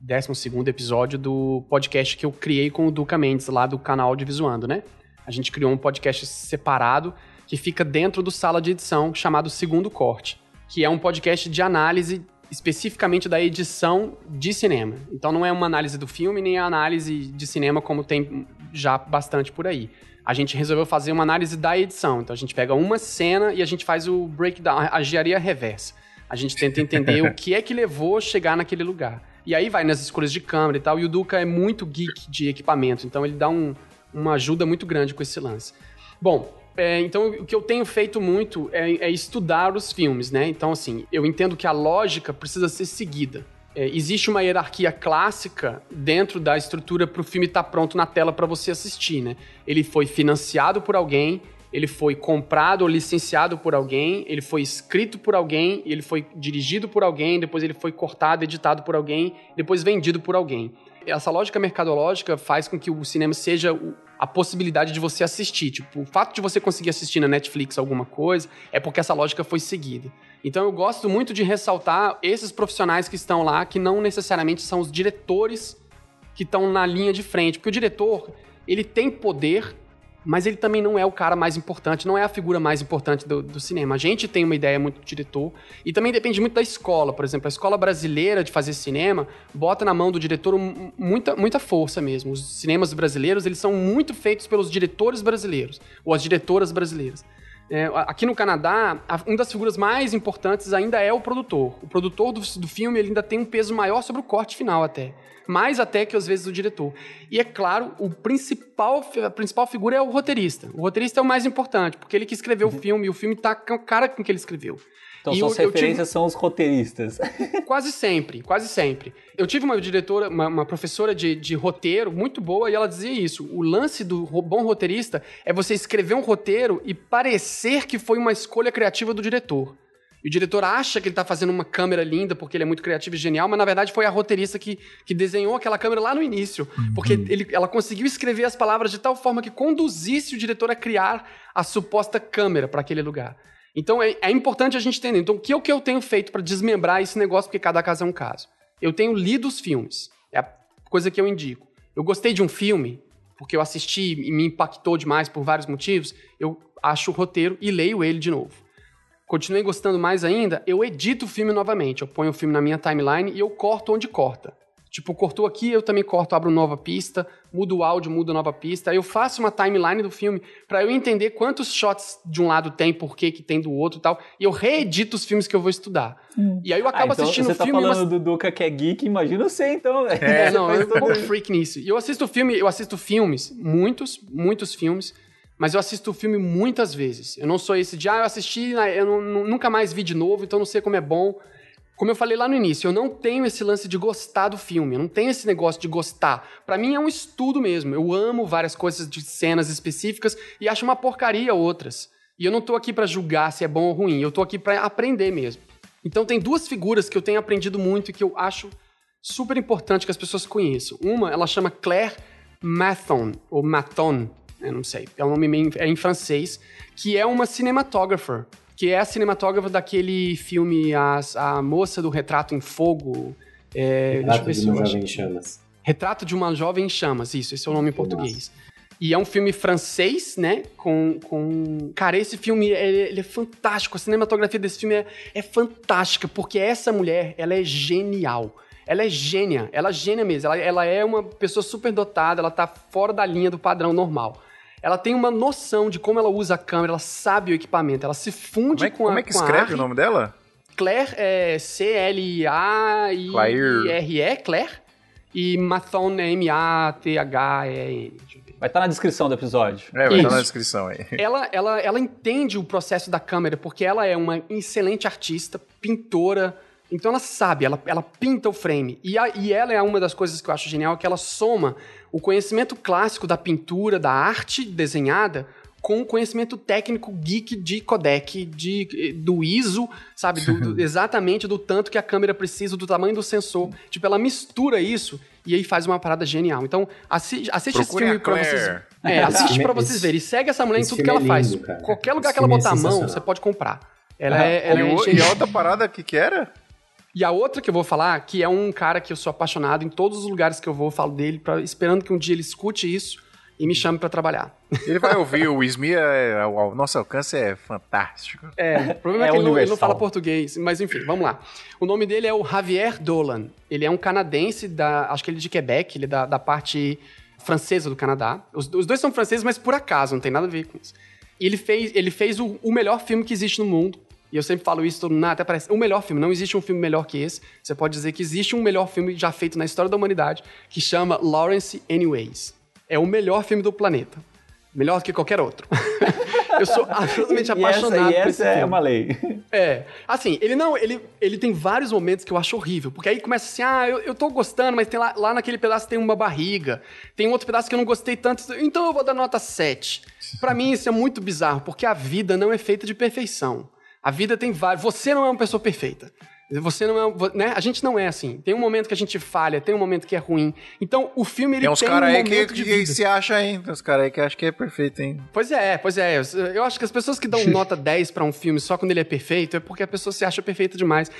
12 episódio do podcast que eu criei com o Duca Mendes, lá do canal Audiovisuando, né? A gente criou um podcast separado que fica dentro do sala de edição chamado Segundo Corte, que é um podcast de análise especificamente da edição de cinema. Então não é uma análise do filme nem a análise de cinema como tem já bastante por aí. A gente resolveu fazer uma análise da edição. Então a gente pega uma cena e a gente faz o breakdown, a engenharia reversa. A gente tenta entender o que é que levou a chegar naquele lugar. E aí vai nas escolhas de câmera e tal. E o Duca é muito geek de equipamento, então ele dá um, uma ajuda muito grande com esse lance. Bom, é, então o que eu tenho feito muito é, é, estudar os filmes, né? Então, assim, eu entendo que a lógica precisa ser seguida. É, existe uma hierarquia clássica dentro da estrutura para o filme estar tá pronto na tela para você assistir, né? Ele foi financiado por alguém, ele foi comprado ou licenciado por alguém, ele foi escrito por alguém, ele foi dirigido por alguém, depois ele foi cortado, editado por alguém, depois vendido por alguém. Essa lógica mercadológica faz com que o cinema seja a possibilidade de você assistir. Tipo, o fato de você conseguir assistir na Netflix alguma coisa é porque essa lógica foi seguida. Então eu gosto muito de ressaltar esses profissionais que estão lá, que não necessariamente são os diretores que estão na linha de frente, porque o diretor, ele tem poder mas ele também não é o cara mais importante, não é a figura mais importante do, do, cinema. A gente tem uma ideia muito do diretor e também depende muito da escola. Por exemplo, a escola brasileira de fazer cinema bota na mão do diretor muita, muita força mesmo. Os cinemas brasileiros, eles são muito feitos pelos diretores brasileiros ou as diretoras brasileiras. É, aqui no Canadá, uma das figuras mais importantes ainda é o produtor. O produtor do, do filme ele ainda tem um peso maior sobre o corte final até mais até que às vezes o diretor. E é claro, o principal, a principal figura é o roteirista. O roteirista é o mais importante, porque ele que escreveu uhum. o filme, e o filme tá com a cara com que ele escreveu. Então, e suas eu, referências eu tive... são os roteiristas. Quase sempre, quase sempre. Eu tive uma diretora, uma, uma professora de, de, roteiro muito boa e ela dizia isso. O lance do bom roteirista é você escrever um roteiro e parecer que foi uma escolha criativa do diretor. E o diretor acha que ele está fazendo uma câmera linda porque ele é muito criativo e genial, mas na verdade foi a roteirista que, que desenhou aquela câmera lá no início. Uhum. Porque ele, ela conseguiu escrever as palavras de tal forma que conduzisse o diretor a criar a suposta câmera para aquele lugar. Então é, é, importante a gente entender. Então, o que, o que eu tenho feito para desmembrar esse negócio, porque cada caso é um caso? Eu tenho lido os filmes. É a coisa que eu indico. Eu gostei de um filme, porque eu assisti e me impactou demais por vários motivos. Eu acho o roteiro e leio ele de novo continuei gostando mais ainda, eu edito o filme novamente. Eu ponho o filme na minha timeline e eu corto onde corta. Tipo, cortou aqui, eu também corto, abro nova pista, mudo o áudio, mudo nova pista. Aí eu faço uma timeline do filme para eu entender quantos shots de um lado tem, por que que tem do outro e tal. E eu reedito os filmes que eu vou estudar. Hum. E aí eu acabo ah, então assistindo o filme... Você tá falando mas... do Duca que é geek, imagina você então, velho. É, não, eu sou um freak nisso. E eu assisto filme, eu assisto filmes, muitos, muitos filmes, mas eu assisto o filme muitas vezes. Eu não sou esse de, ah, eu assisti, eu não, nunca mais vi de novo, então não sei como é bom. Como eu falei lá no início, eu não tenho esse lance de gostar do filme, eu não tenho esse negócio de gostar. Para mim é um estudo mesmo. Eu amo várias coisas de cenas específicas e acho uma porcaria outras. E eu não tô aqui para julgar se é bom ou ruim, eu tô aqui para aprender mesmo. Então tem duas figuras que eu tenho aprendido muito e que eu acho super importante que as pessoas conheçam. Uma, ela chama Claire Mathon, ou Mathon, eu não sei, é um nome meio, é em francês, que é uma cinematógrafa, que é a cinematógrafa daquele filme As, A Moça do Retrato em Fogo. É, Retrato de uma Jovem em Chamas. Retrato de uma Jovem em Chamas, isso, esse é o nome em português. E é um filme francês, né? Com. com... Cara, esse filme ele, ele é fantástico. A cinematografia desse filme é, é fantástica, porque essa mulher, ela é genial. Ela é gênia, ela é gênia mesmo. Ela, ela é uma pessoa super dotada, ela tá fora da linha do padrão normal ela tem uma noção de como ela usa a câmera, ela sabe o equipamento, ela se funde como é, com como a Como é que escreve o nome dela? Claire é C-L-A-I-R-E, Claire. E Mathon é M-A-T-H-E-N. Vai estar tá na descrição do episódio. É, vai estar tá na descrição aí. Ela, ela, ela entende o processo da câmera, porque ela é uma excelente artista, pintora, então ela sabe, ela, ela pinta o frame. E, a, e ela é uma das coisas que eu acho genial, que ela soma o conhecimento clássico da pintura, da arte desenhada, com o conhecimento técnico geek de codec, de, do ISO, sabe? Do, do, exatamente do tanto que a câmera precisa, do tamanho do sensor. Tipo, ela mistura isso e aí faz uma parada genial. Então, assi assiste esse filme pra vocês. É, assiste pra vocês verem. E segue essa mulher em tudo que ela é lindo, faz. Cara. Qualquer lugar esse que ela botar é a mão, você pode comprar. Ela é, ela e, é e a outra parada que que era? E a outra que eu vou falar, que é um cara que eu sou apaixonado, em todos os lugares que eu vou, eu falo dele, pra, esperando que um dia ele escute isso e me chame para trabalhar. Ele vai ouvir, o Ismia, é, o nosso alcance é fantástico. É, o problema é, é que ele não, ele não, fala português, mas enfim, vamos lá. O nome dele é o Javier Dolan. Ele é um canadense, da, acho que ele é de Quebec, ele é da, da parte francesa do Canadá. Os, os, dois são franceses, mas por acaso, não tem nada a ver com isso. E ele fez, ele fez o, o melhor filme que existe no mundo, e eu sempre falo isso, todo mundo, até parece. O melhor filme, não existe um filme melhor que esse. Você pode dizer que existe um melhor filme já feito na história da humanidade, que chama Lawrence Anyways. É o melhor filme do planeta. Melhor que qualquer outro. eu sou absolutamente apaixonado e essa, e essa esse é filme. uma lei. É. Assim, ele não. Ele, ele tem vários momentos que eu acho horrível. Porque aí começa assim, ah, eu, eu tô gostando, mas tem lá, lá naquele pedaço tem uma barriga. Tem outro pedaço que eu não gostei tanto. Então eu vou dar nota 7. Para mim, isso é muito bizarro, porque a vida não é feita de perfeição. A vida tem vários. Você não é uma pessoa perfeita. Você não é, né? A gente não é assim. Tem um momento que a gente falha, tem um momento que é ruim. Então, o filme ele tem, uns tem cara um aí que, que se acha ainda, tem uns caras aí que acham que é perfeito, hein? Pois é, pois é. Eu acho que as pessoas que dão nota 10 para um filme só quando ele é perfeito é porque a pessoa se acha perfeita demais.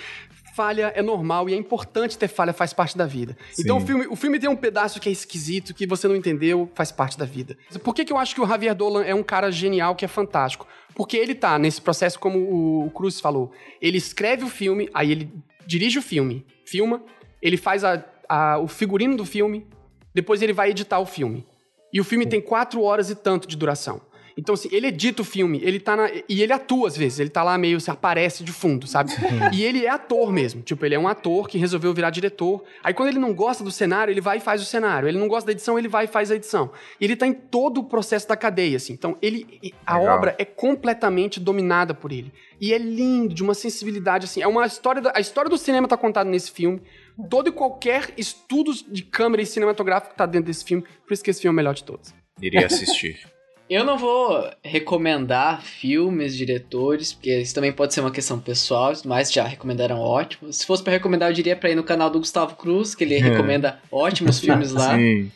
Falha é normal e é importante ter falha, faz parte da vida. Então o Sim. filme, o filme tem um pedaço que é esquisito, que você não entendeu, faz parte da vida. Por que, que eu acho que o Javier Dolan é um cara genial, que é fantástico? Porque ele tá nesse processo, como o, o Cruz falou. Ele escreve o filme, aí ele dirige o filme, filma, ele faz a- a- o figurino do filme, depois ele vai editar o filme. E o filme tem quatro horas e tanto de duração. Então, assim, ele edita o filme, ele tá na. E ele atua às vezes, ele tá lá meio, se aparece de fundo, sabe? e ele é ator mesmo. Tipo, ele é um ator que resolveu virar diretor. Aí, quando ele não gosta do cenário, ele vai e faz o cenário. Ele não gosta da edição, ele vai e faz a edição. E ele tá em todo o processo da cadeia, assim. Então, ele. A Legal. obra é completamente dominada por ele. E é lindo, de uma sensibilidade, assim. É uma história. Da, a história do cinema tá contada nesse filme. Todo e qualquer estudo de câmera e cinematográfico tá dentro desse filme. Por isso que esse filme é o melhor de todos. Iria assistir. Eu não vou recomendar filmes, diretores, porque isso também pode ser uma questão pessoal, mas já recomendaram ótimos. Se fosse pra recomendar, eu diria pra ir no canal do Gustavo Cruz, que ele recomenda ótimos filmes lá. Sim.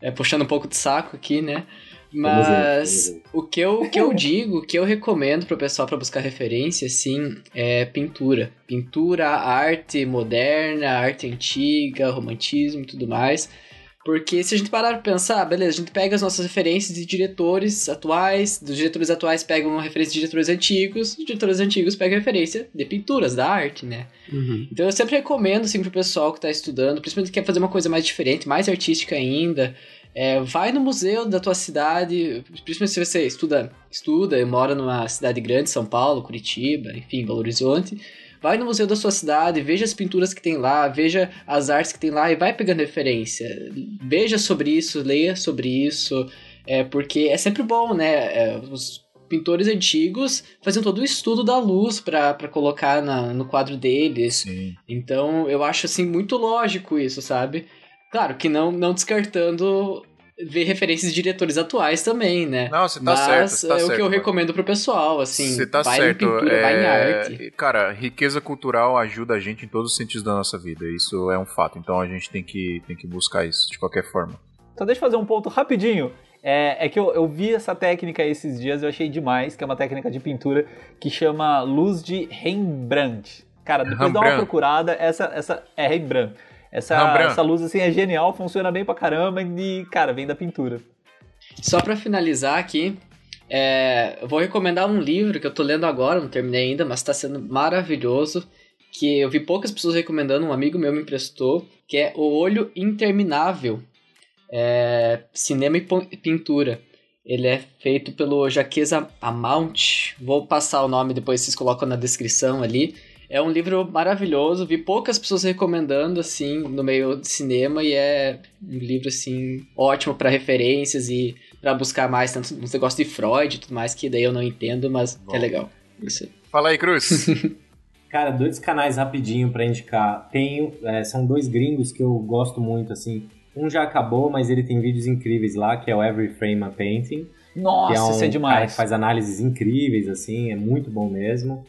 É, puxando um pouco de saco aqui, né? Mas o que eu, o que eu digo, o que eu recomendo pro pessoal pra buscar referência, assim, é pintura. Pintura, arte moderna, arte antiga, romantismo e tudo mais. Porque se a gente parar pra pensar, beleza, a gente pega as nossas referências de diretores atuais, dos diretores atuais pegam referência de diretores antigos, os diretores antigos pegam referência de pinturas, da arte, né? Então eu sempre recomendo, assim, pro pessoal que tá estudando, principalmente que quer fazer uma coisa mais diferente, mais artística ainda, é, vai no museu da tua cidade, principalmente se você estuda, estuda e mora numa cidade grande, São Paulo, Curitiba, enfim, Belo Horizonte, vai no museu da sua cidade, veja as pinturas que tem lá, veja as artes que tem lá e vai pegando referência. Veja sobre isso, leia sobre isso, é, porque é sempre bom, né? É, os pintores antigos faziam todo o estudo da luz para colocar na- no quadro deles. Sim. Então eu acho assim muito lógico isso, sabe? Claro que não, não descartando ver referências de diretores atuais também, né? Não, você tá Mas certo. Você tá é certo, o que eu mano. recomendo pro pessoal, assim. Você tá vai certo. em pintura, vai em é, arte. Cara, riqueza cultural ajuda a gente em todos os sentidos da nossa vida. Isso é um fato. Então a gente tem que, tem que buscar isso de qualquer forma. Então deixa eu fazer um ponto rapidinho. É, é que eu, eu vi essa técnica esses dias, eu achei demais, que é uma técnica de pintura que chama luz de Rembrandt. Cara, depois dá uma Rembrandt. procurada, essa, essa é Rembrandt. Essa, Rembrandt. essa luz assim é genial, funciona bem pra caramba e, cara, vem da pintura. Só pra finalizar aqui, é, eu vou recomendar um livro que eu tô lendo agora, não terminei ainda, mas tá sendo maravilhoso. Que eu vi poucas pessoas recomendando, um amigo meu me emprestou, que é O Olho Interminável. É, cinema e pintura. Ele é feito pelo Jaques Amount. Vou passar o nome depois vocês colocam na descrição ali. É um livro maravilhoso, vi poucas pessoas recomendando assim no meio de cinema e é um livro assim ótimo pra referências e pra buscar mais tanto nos negócios de Freud e tudo mais que daí eu não entendo, mas Bom. é legal. Isso. Fala aí, Cruz. Cara, dois canais rapidinho pra indicar. Tenho, é, são dois gringos que eu gosto muito, assim. Um já acabou, mas ele tem vídeos incríveis lá, que é o Every Frame a Painting. Nossa, que é um isso é cara demais. que faz análises incríveis, assim, é muito bom mesmo.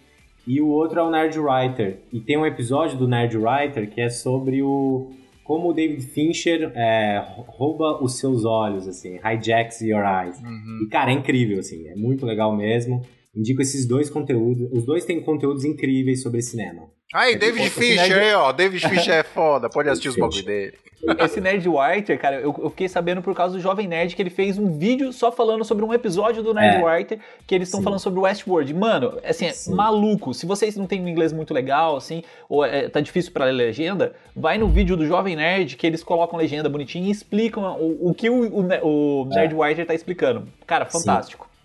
E o outro é o Nerd Writer. E tem um episódio do Nerd Writer que é sobre o como o David Fincher é, rouba os seus olhos, assim, hijacks your eyes. Uhum. E, cara, é incrível, assim, é muito legal mesmo. Indico esses dois conteúdos. Os dois têm conteúdos incríveis sobre cinema. Aí, David Esse Fincher nerd- aí, ó. David Fincher é foda. Pode assistir os bagulho dele. Esse Nerd Writer, cara, eu, eu fiquei sabendo por causa do Jovem Nerd que ele fez um vídeo só falando sobre um episódio do Nerd É. Writer que eles estão falando sobre o Westworld. Mano, assim, é Sim. maluco. Se vocês não têm um inglês muito legal, assim, ou é, tá difícil pra ler legenda, vai no vídeo do Jovem Nerd que eles colocam legenda bonitinha e explicam o, o que o, o, o Nerd Writer tá explicando. Cara, Sim.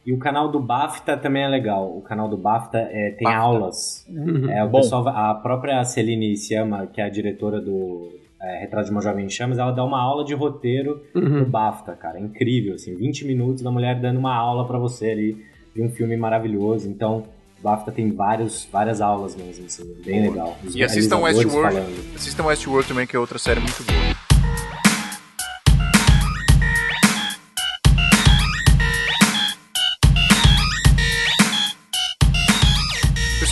E o canal do BAFTA também é legal. O canal do BAFTA é, tem BAFTA. aulas. É, o Bom. pessoal, a própria Celine Siama, que é a diretora do é, Retrato de uma Jovem em Chamas, ela dá uma aula de roteiro no BAFTA, cara. É incrível, assim. 20 minutos da mulher dando uma aula pra você ali de um filme maravilhoso. Então, o BAFTA tem vários, várias aulas mesmo, assim. Bem legal. Os E assistam Westworld. Assistam Westworld também, que é outra série muito boa.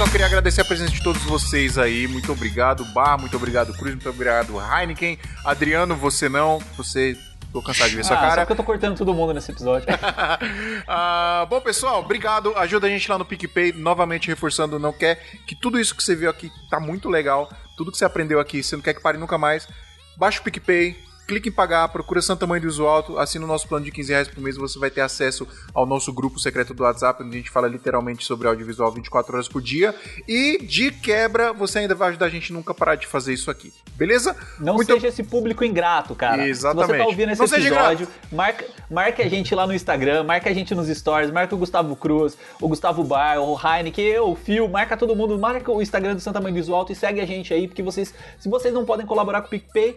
Pessoal, queria agradecer a presença de todos vocês aí. Muito obrigado, Bar, muito obrigado, Cruz, muito obrigado, Heineken. Adriano, você não, você Tô cansado de ver sua Ah, cara. só porque eu tô cortando todo mundo nesse episódio. Ah, bom, pessoal, obrigado. Ajuda a gente lá no PicPay. Novamente reforçando, não quer que tudo isso que você viu aqui tá muito legal. Tudo que você aprendeu aqui, você não quer que pare nunca mais. Baixa o PicPay, clique em pagar, procura Santa Mãe do Uso Alto, assina o nosso plano de 15 reais por mês. Você vai ter acesso ao nosso grupo secreto do WhatsApp, onde a gente fala literalmente sobre audiovisual 24 horas por dia. E de quebra, você ainda vai ajudar a gente nunca parar de fazer isso aqui. Beleza? Não Muito seja esse público ingrato, cara. Exatamente. Se você tá ouvindo esse Não episódio, marca, marca a gente lá no Instagram, marca a gente nos stories, marca o Gustavo Cruz, o Gustavo Bar, o Heineken, eu, o Phil, marca todo mundo, marca o Instagram do Santa Mãe do Iso Alto e segue a gente aí, porque vocês, se vocês não podem colaborar com o PicPay,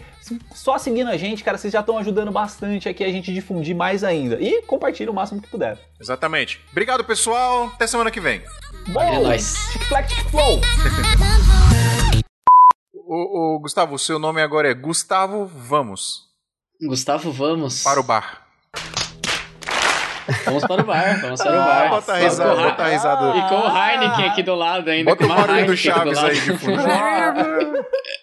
só seguindo a gente, cara, vocês já estão ajudando bastante aqui a gente difundir mais ainda. E compartilha o máximo que puder. Exatamente. Obrigado, pessoal. Até semana que vem. Bom, É nóis. tic-flac, tic-flow. Ô, ô, Gustavo, seu nome agora é Gustavo Vamos. Gustavo, vamos. Para o bar. Vamos para o bar, vamos para o Ah, bar. bota a risada, o bota a risada. E com o Heineken aqui do lado ainda. Bota o barulho do Chaves aí de fundo.